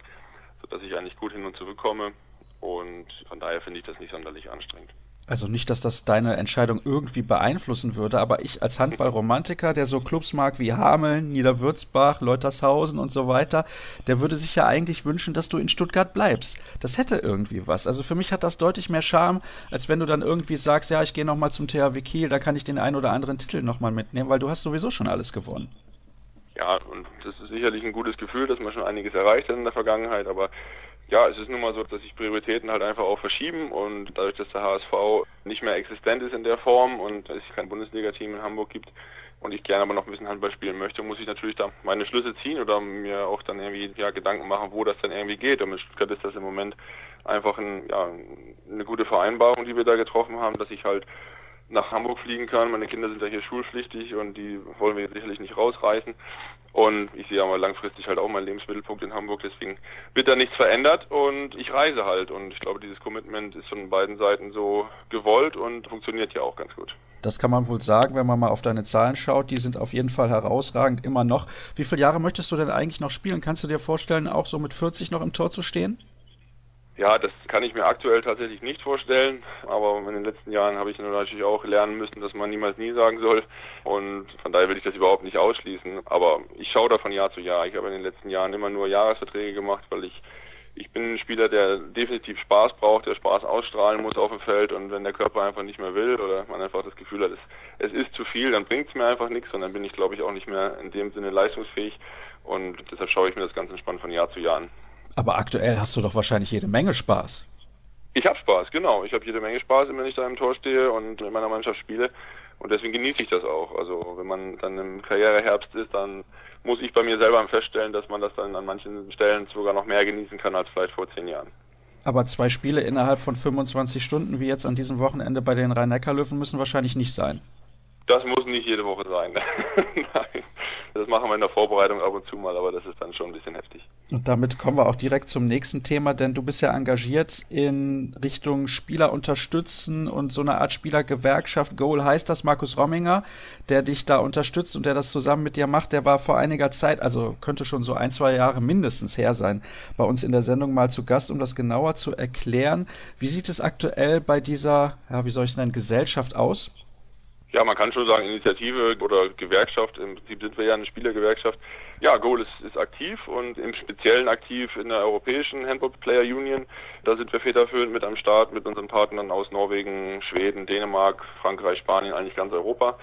sodass ich eigentlich gut hin und zurück komme und von daher finde ich das nicht sonderlich anstrengend. Also nicht, dass das deine Entscheidung irgendwie beeinflussen würde, aber ich als Handballromantiker, der so Clubs mag wie Hameln, Niederwürzbach, Leutershausen und so weiter, der würde sich ja eigentlich wünschen, dass du in Stuttgart bleibst. Das hätte irgendwie was. Also für mich hat das deutlich mehr Charme, als wenn du dann irgendwie sagst, ja, ich gehe nochmal zum THW Kiel, da kann ich den einen oder anderen Titel nochmal mitnehmen, weil du hast sowieso schon alles gewonnen. Ja, und das ist sicherlich ein gutes Gefühl, dass man schon einiges erreicht hat in der Vergangenheit, aber ja, es ist nun mal so, dass sich Prioritäten halt einfach auch verschieben und dadurch, dass der HSV nicht mehr existent ist in der Form und es kein Bundesliga-Team in Hamburg gibt und ich gerne aber noch ein bisschen Handball spielen möchte, muss ich natürlich da meine Schlüsse ziehen oder mir auch dann irgendwie ja, Gedanken machen, wo das dann irgendwie geht. Und mit Stuttgart ist das im Moment einfach ein, ja, eine gute Vereinbarung, die wir da getroffen haben, dass ich halt nach Hamburg fliegen kann. Meine Kinder sind ja hier schulpflichtig und die wollen wir sicherlich nicht rausreißen. Und ich sehe aber langfristig halt auch meinen Lebensmittelpunkt in Hamburg, deswegen wird da nichts verändert und ich reise halt. Und ich glaube, dieses Commitment ist von beiden Seiten so gewollt und funktioniert ja auch ganz gut. Das kann man wohl sagen, wenn man mal auf deine Zahlen schaut. Die sind auf jeden Fall herausragend, immer noch. Wie viele Jahre möchtest du denn eigentlich noch spielen? Kannst du dir vorstellen, auch so mit 40 noch im Tor zu stehen? Ja, das kann ich mir aktuell tatsächlich nicht vorstellen, aber in den letzten Jahren habe ich natürlich auch lernen müssen, dass man niemals nie sagen soll. Und von daher will ich das überhaupt nicht ausschließen, aber ich schaue da von Jahr zu Jahr. Ich habe in den letzten Jahren immer nur Jahresverträge gemacht, weil ich ich bin ein Spieler, der definitiv Spaß braucht, der Spaß ausstrahlen muss auf dem Feld. Und wenn der Körper einfach nicht mehr will oder man einfach das Gefühl hat, es, es ist zu viel, dann bringt es mir einfach nichts und dann bin ich, glaube ich, auch nicht mehr in dem Sinne leistungsfähig. Und deshalb schaue ich mir das ganz entspannt von Jahr zu Jahr an. Aber aktuell hast du doch wahrscheinlich jede Menge Spaß. Ich habe Spaß, genau. Ich habe jede Menge Spaß, wenn ich da im Tor stehe und in meiner Mannschaft spiele. Und deswegen genieße ich das auch. Also wenn man dann im Karriereherbst ist, dann muss ich bei mir selber feststellen, dass man das dann an manchen Stellen sogar noch mehr genießen kann als vielleicht vor zehn Jahren. Aber zwei Spiele innerhalb von 25 Stunden, wie jetzt an diesem Wochenende bei den Rhein-Neckar-Löwen, müssen wahrscheinlich nicht sein. Das muss nicht jede Woche sein. Nein. Das machen wir in der Vorbereitung ab und zu mal, aber das ist dann schon ein bisschen heftig. Und damit kommen wir auch direkt zum nächsten Thema, denn du bist ja engagiert in Richtung Spieler unterstützen und so eine Art Spielergewerkschaft. Goal heißt das, Markus Romminger, der dich da unterstützt und der das zusammen mit dir macht, der war vor einiger Zeit, also könnte schon so ein, zwei Jahre mindestens her sein, bei uns in der Sendung mal zu Gast, um das genauer zu erklären. Wie sieht es aktuell bei dieser, ja, wie soll ich es nennen, Gesellschaft aus? Ja, man kann schon sagen, Initiative oder Gewerkschaft, im Prinzip sind wir ja eine Spielergewerkschaft. Ja, Goal ist, ist aktiv und im Speziellen aktiv in der europäischen Handball Player Union. Da sind wir federführend mit am Start mit unseren Partnern aus Norwegen, Schweden, Dänemark, Frankreich, Spanien, eigentlich ganz Europa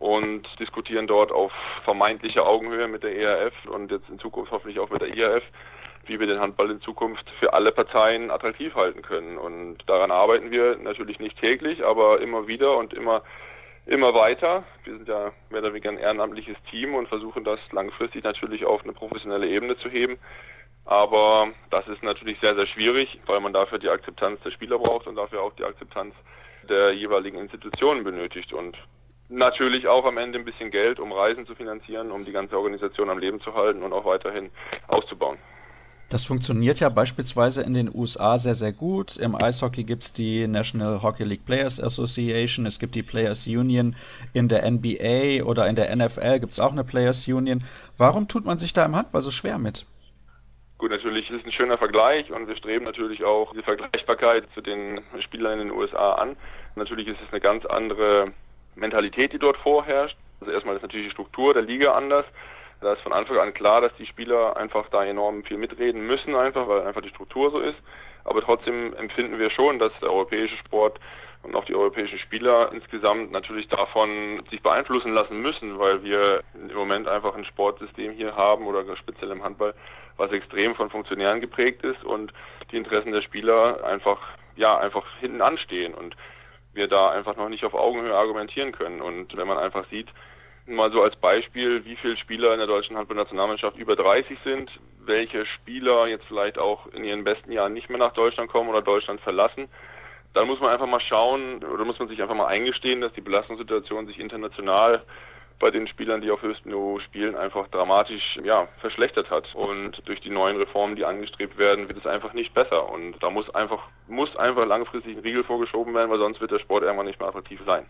und diskutieren dort auf vermeintlicher Augenhöhe mit der ERF und jetzt in Zukunft hoffentlich auch mit der IRF, wie wir den Handball in Zukunft für alle Parteien attraktiv halten können. Und daran arbeiten wir natürlich nicht täglich, aber immer wieder und immer immer weiter. Wir sind ja mehr oder weniger ein ehrenamtliches Team und versuchen das langfristig natürlich auf eine professionelle Ebene zu heben. Aber das ist natürlich sehr, sehr schwierig, weil man dafür die Akzeptanz der Spieler braucht und dafür auch die Akzeptanz der jeweiligen Institutionen benötigt und natürlich auch am Ende ein bisschen Geld, um Reisen zu finanzieren, um die ganze Organisation am Leben zu halten und auch weiterhin auszubauen. Das funktioniert ja beispielsweise in den USA sehr, sehr gut. Im Eishockey gibt es die National Hockey League Players Association, es gibt die Players Union in der NBA oder in der NFL gibt es auch eine Players Union. Warum tut man sich da im Handball so schwer mit? Gut, natürlich ist es ein schöner Vergleich und wir streben natürlich auch die Vergleichbarkeit zu den Spielern in den USA an. Natürlich ist es eine ganz andere Mentalität, die dort vorherrscht. Also erstmal ist natürlich die Struktur der Liga anders. Da ist von Anfang an klar, dass die Spieler einfach da enorm viel mitreden müssen, einfach, weil einfach die Struktur so ist. Aber trotzdem empfinden wir schon, dass der europäische Sport und auch die europäischen Spieler insgesamt natürlich davon sich beeinflussen lassen müssen, weil wir im Moment einfach ein Sportsystem hier haben oder speziell im Handball, was extrem von Funktionären geprägt ist und die Interessen der Spieler einfach, ja, einfach hinten anstehen und wir da einfach noch nicht auf Augenhöhe argumentieren können. Und wenn man einfach sieht, Mal so als Beispiel, wie viele Spieler in der deutschen Handballnationalmannschaft über 30 sind, welche Spieler jetzt vielleicht auch in ihren besten Jahren nicht mehr nach Deutschland kommen oder Deutschland verlassen. Dann muss man einfach mal schauen oder muss man sich einfach mal eingestehen, dass die Belastungssituation sich international bei den Spielern, die auf höchstem Niveau spielen, einfach dramatisch ja, verschlechtert hat. Und durch die neuen Reformen, die angestrebt werden, wird es einfach nicht besser. Und da muss einfach, muss einfach langfristig ein Riegel vorgeschoben werden, weil sonst wird der Sport irgendwann nicht mehr attraktiv sein.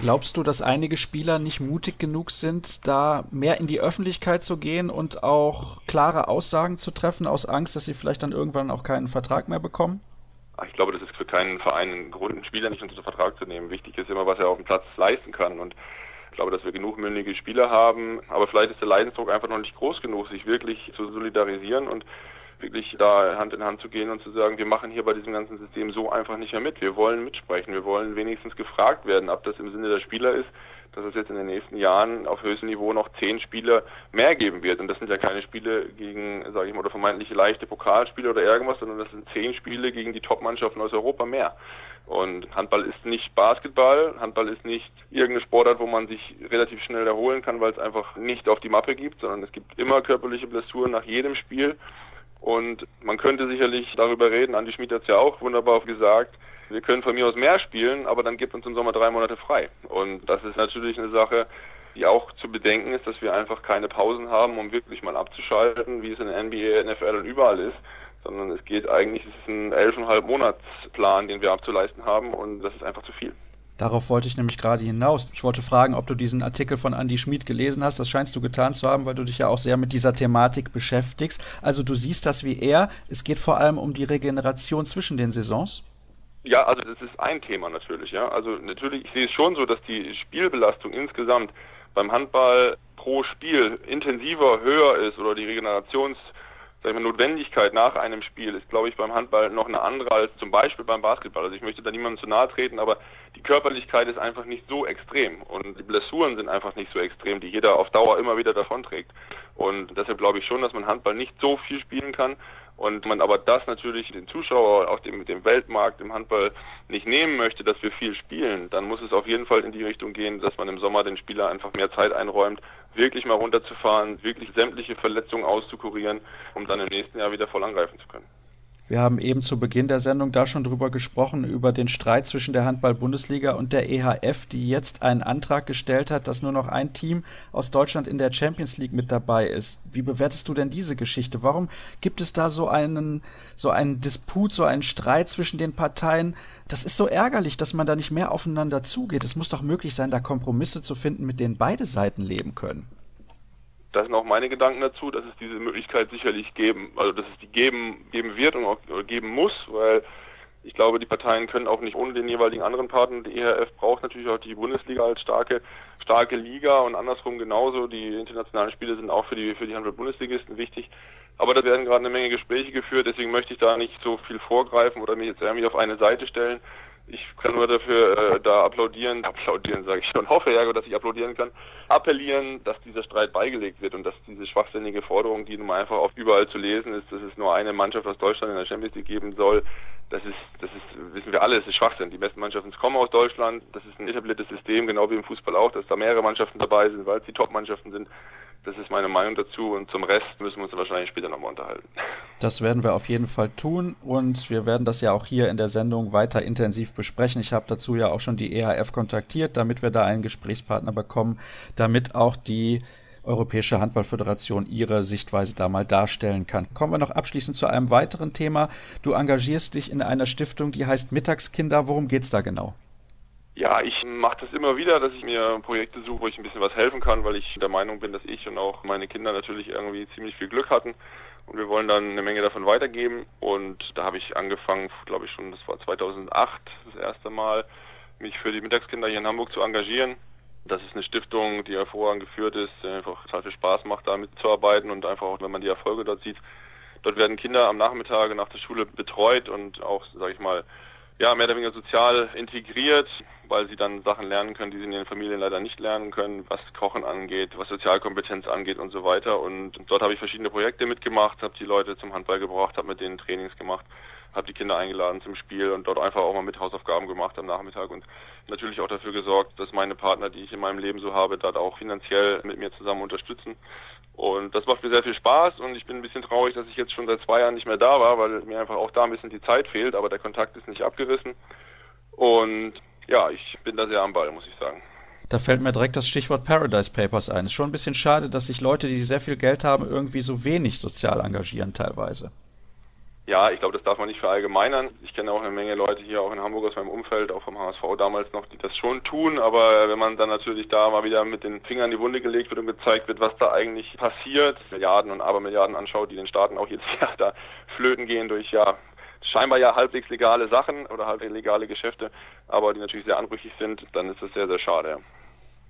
Glaubst du, dass einige Spieler nicht mutig genug sind, da mehr in die Öffentlichkeit zu gehen und auch klare Aussagen zu treffen, aus Angst, dass sie vielleicht dann irgendwann auch keinen Vertrag mehr bekommen? Ich glaube, das ist für keinen Verein ein Grund, einen Spieler nicht unter Vertrag zu nehmen. Wichtig ist immer, was er auf dem Platz leisten kann. Und ich glaube, dass wir genug mündige Spieler haben. Aber vielleicht ist der Leidensdruck einfach noch nicht groß genug, sich wirklich zu solidarisieren und wirklich da Hand in Hand zu gehen und zu sagen, wir machen hier bei diesem ganzen System so einfach nicht mehr mit. Wir wollen mitsprechen. Wir wollen wenigstens gefragt werden, ob das im Sinne der Spieler ist, dass es jetzt in den nächsten Jahren auf höchstem Niveau noch zehn Spiele mehr geben wird. Und das sind ja keine Spiele gegen, sage ich mal, oder vermeintlich leichte Pokalspiele oder irgendwas, sondern das sind zehn Spiele gegen die Top-Mannschaften aus Europa mehr. Und Handball ist nicht Basketball, Handball ist nicht irgendeine Sportart, wo man sich relativ schnell erholen kann, weil es einfach nicht auf die Mappe gibt, sondern es gibt immer körperliche Blessuren nach jedem Spiel. Und man könnte sicherlich darüber reden, Andi Schmid hat es ja auch wunderbar gesagt, wir können von mir aus mehr spielen, aber dann gibt uns im Sommer drei Monate frei. Und das ist natürlich eine Sache, die auch zu bedenken ist, dass wir einfach keine Pausen haben, um wirklich mal abzuschalten, wie es in der NBA, NFL und überall ist, sondern es geht eigentlich, es ist ein elfeinhalb Monatsplan, den wir abzuleisten haben und das ist einfach zu viel. Darauf wollte ich nämlich gerade hinaus. Ich wollte fragen, ob du diesen Artikel von Andy Schmid gelesen hast. Das scheinst du getan zu haben, weil du dich ja auch sehr mit dieser Thematik beschäftigst. Also du siehst das wie er. Es geht vor allem um die Regeneration zwischen den Saisons. Ja, also das ist ein Thema natürlich, ja. Also natürlich, ich sehe es schon so, dass die Spielbelastung insgesamt beim Handball pro Spiel intensiver, höher ist oder die Regenerations sag ich mal, Notwendigkeit nach einem Spiel ist, glaube ich, beim Handball noch eine andere als zum Beispiel beim Basketball. Also ich möchte da niemandem zu nahe treten, aber die Körperlichkeit ist einfach nicht so extrem und die Blessuren sind einfach nicht so extrem, die jeder auf Dauer immer wieder davonträgt. Und deshalb glaube ich schon, dass man Handball nicht so viel spielen kann und man aber das natürlich den Zuschauer, auch dem, dem Weltmarkt im Handball nicht nehmen möchte, dass wir viel spielen, dann muss es auf jeden Fall in die Richtung gehen, dass man im Sommer den Spieler einfach mehr Zeit einräumt, wirklich mal runterzufahren, wirklich sämtliche Verletzungen auszukurieren, um dann im nächsten Jahr wieder voll angreifen zu können. Wir haben eben zu Beginn der Sendung da schon drüber gesprochen, über den Streit zwischen der Handball-Bundesliga und der EHF, die jetzt einen Antrag gestellt hat, dass nur noch ein Team aus Deutschland in der Champions League mit dabei ist. Wie bewertest du denn diese Geschichte? Warum gibt es da so einen, so einen Disput, so einen Streit zwischen den Parteien? Das ist so ärgerlich, dass man da nicht mehr aufeinander zugeht. Es muss doch möglich sein, da Kompromisse zu finden, mit denen beide Seiten leben können das sind auch meine Gedanken dazu, dass es diese Möglichkeit sicherlich geben, also dass es die geben, geben wird und auch geben muss, weil ich glaube, die Parteien können auch nicht ohne den jeweiligen anderen Partner. Die ERF braucht natürlich auch die Bundesliga als starke, starke Liga und andersrum genauso. Die internationalen Spiele sind auch für die, für die Handball-Bundesligisten wichtig. Aber da werden gerade eine Menge Gespräche geführt, deswegen möchte ich da nicht so viel vorgreifen oder mich jetzt irgendwie auf eine Seite stellen. Ich kann nur dafür äh, da applaudieren, applaudieren sage ich schon, hoffe ja, dass ich applaudieren kann, appellieren, dass dieser Streit beigelegt wird und dass diese schwachsinnige Forderung, die nun einfach auf überall zu lesen ist, dass es nur eine Mannschaft aus Deutschland in der Champions League geben soll, das ist, das ist, wissen wir alle, es ist Schwachsinn. Die besten Mannschaften kommen aus Deutschland, das ist ein etabliertes System, genau wie im Fußball auch, dass da mehrere Mannschaften dabei sind, weil es die Top-Mannschaften sind. Das ist meine Meinung dazu und zum Rest müssen wir uns wahrscheinlich später nochmal unterhalten. Das werden wir auf jeden Fall tun und wir werden das ja auch hier in der Sendung weiter intensiv besprechen. Ich habe dazu ja auch schon die EHF kontaktiert, damit wir da einen Gesprächspartner bekommen, damit auch die Europäische Handballföderation ihre Sichtweise da mal darstellen kann. Kommen wir noch abschließend zu einem weiteren Thema. Du engagierst dich in einer Stiftung, die heißt Mittagskinder. Worum geht's da genau? Ja, ich mache das immer wieder, dass ich mir Projekte suche, wo ich ein bisschen was helfen kann, weil ich der Meinung bin, dass ich und auch meine Kinder natürlich irgendwie ziemlich viel Glück hatten. Und wir wollen dann eine Menge davon weitergeben. Und da habe ich angefangen, glaube ich schon, das war 2008 das erste Mal, mich für die Mittagskinder hier in Hamburg zu engagieren. Das ist eine Stiftung, die hervorragend geführt ist, die einfach total viel Spaß macht, da mitzuarbeiten und einfach auch, wenn man die Erfolge dort sieht. Dort werden Kinder am Nachmittag nach der Schule betreut und auch, sage ich mal, ja, mehr oder weniger sozial integriert, weil sie dann Sachen lernen können, die sie in ihren Familien leider nicht lernen können, was Kochen angeht, was Sozialkompetenz angeht und so weiter. Und dort habe ich verschiedene Projekte mitgemacht, habe die Leute zum Handball gebracht, habe mit denen Trainings gemacht, habe die Kinder eingeladen zum Spiel und dort einfach auch mal mit Hausaufgaben gemacht am Nachmittag und natürlich auch dafür gesorgt, dass meine Partner, die ich in meinem Leben so habe, dort auch finanziell mit mir zusammen unterstützen. Und das macht mir sehr viel Spaß und ich bin ein bisschen traurig, dass ich jetzt schon seit zwei Jahren nicht mehr da war, weil mir einfach auch da ein bisschen die Zeit fehlt, aber der Kontakt ist nicht abgerissen. Und ja, ich bin da sehr am Ball, muss ich sagen. Da fällt mir direkt das Stichwort Paradise Papers ein. Ist schon ein bisschen schade, dass sich Leute, die sehr viel Geld haben, irgendwie so wenig sozial engagieren teilweise. Ja, ich glaube, das darf man nicht verallgemeinern. Ich kenne auch eine Menge Leute hier auch in Hamburg aus meinem Umfeld, auch vom HSV damals noch, die das schon tun. Aber wenn man dann natürlich da mal wieder mit den Fingern in die Wunde gelegt wird und gezeigt wird, was da eigentlich passiert, Milliarden und Abermilliarden anschaut, die den Staaten auch jedes Jahr da flöten gehen durch ja scheinbar ja halbwegs legale Sachen oder halb legale Geschäfte, aber die natürlich sehr anrüchig sind, dann ist das sehr, sehr schade.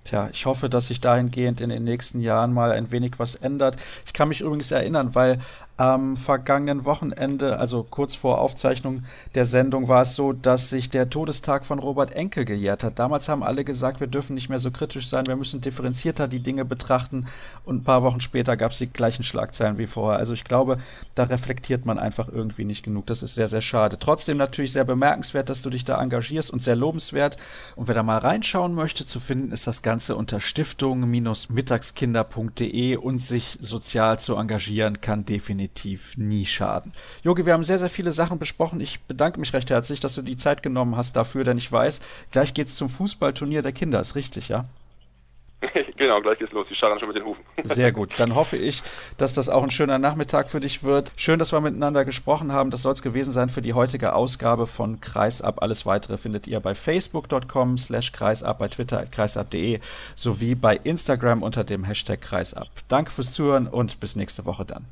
Tja, ich hoffe, dass sich dahingehend in den nächsten Jahren mal ein wenig was ändert. Ich kann mich übrigens erinnern, weil am vergangenen Wochenende, also kurz vor Aufzeichnung der Sendung, war es so, dass sich der Todestag von Robert Enke gejährt hat. Damals haben alle gesagt, wir dürfen nicht mehr so kritisch sein, wir müssen differenzierter die Dinge betrachten. Und ein paar Wochen später gab es die gleichen Schlagzeilen wie vorher. Also ich glaube, da reflektiert man einfach irgendwie nicht genug. Das ist sehr, sehr schade. Trotzdem natürlich sehr bemerkenswert, dass du dich da engagierst und sehr lobenswert. Und wer da mal reinschauen möchte, zu finden ist das Ganze unter stiftung-mittagskinder.de und sich sozial zu engagieren kann definitiv definitiv nie schaden. Jogi, wir haben sehr, sehr viele Sachen besprochen. Ich bedanke mich recht herzlich, dass du die Zeit genommen hast dafür, denn ich weiß, gleich geht es zum Fußballturnier der Kinder. Ist richtig, ja? Genau, gleich geht's los. Die scharren schon mit den Hufen. Sehr gut. Dann hoffe ich, dass das auch ein schöner Nachmittag für dich wird. Schön, dass wir miteinander gesprochen haben. Das soll es gewesen sein für die heutige Ausgabe von Kreisab. Alles weitere findet ihr bei facebook.com slash kreisab, bei Twitter at kreisab.de sowie bei Instagram unter dem Hashtag Kreisab. Danke fürs Zuhören und bis nächste Woche dann.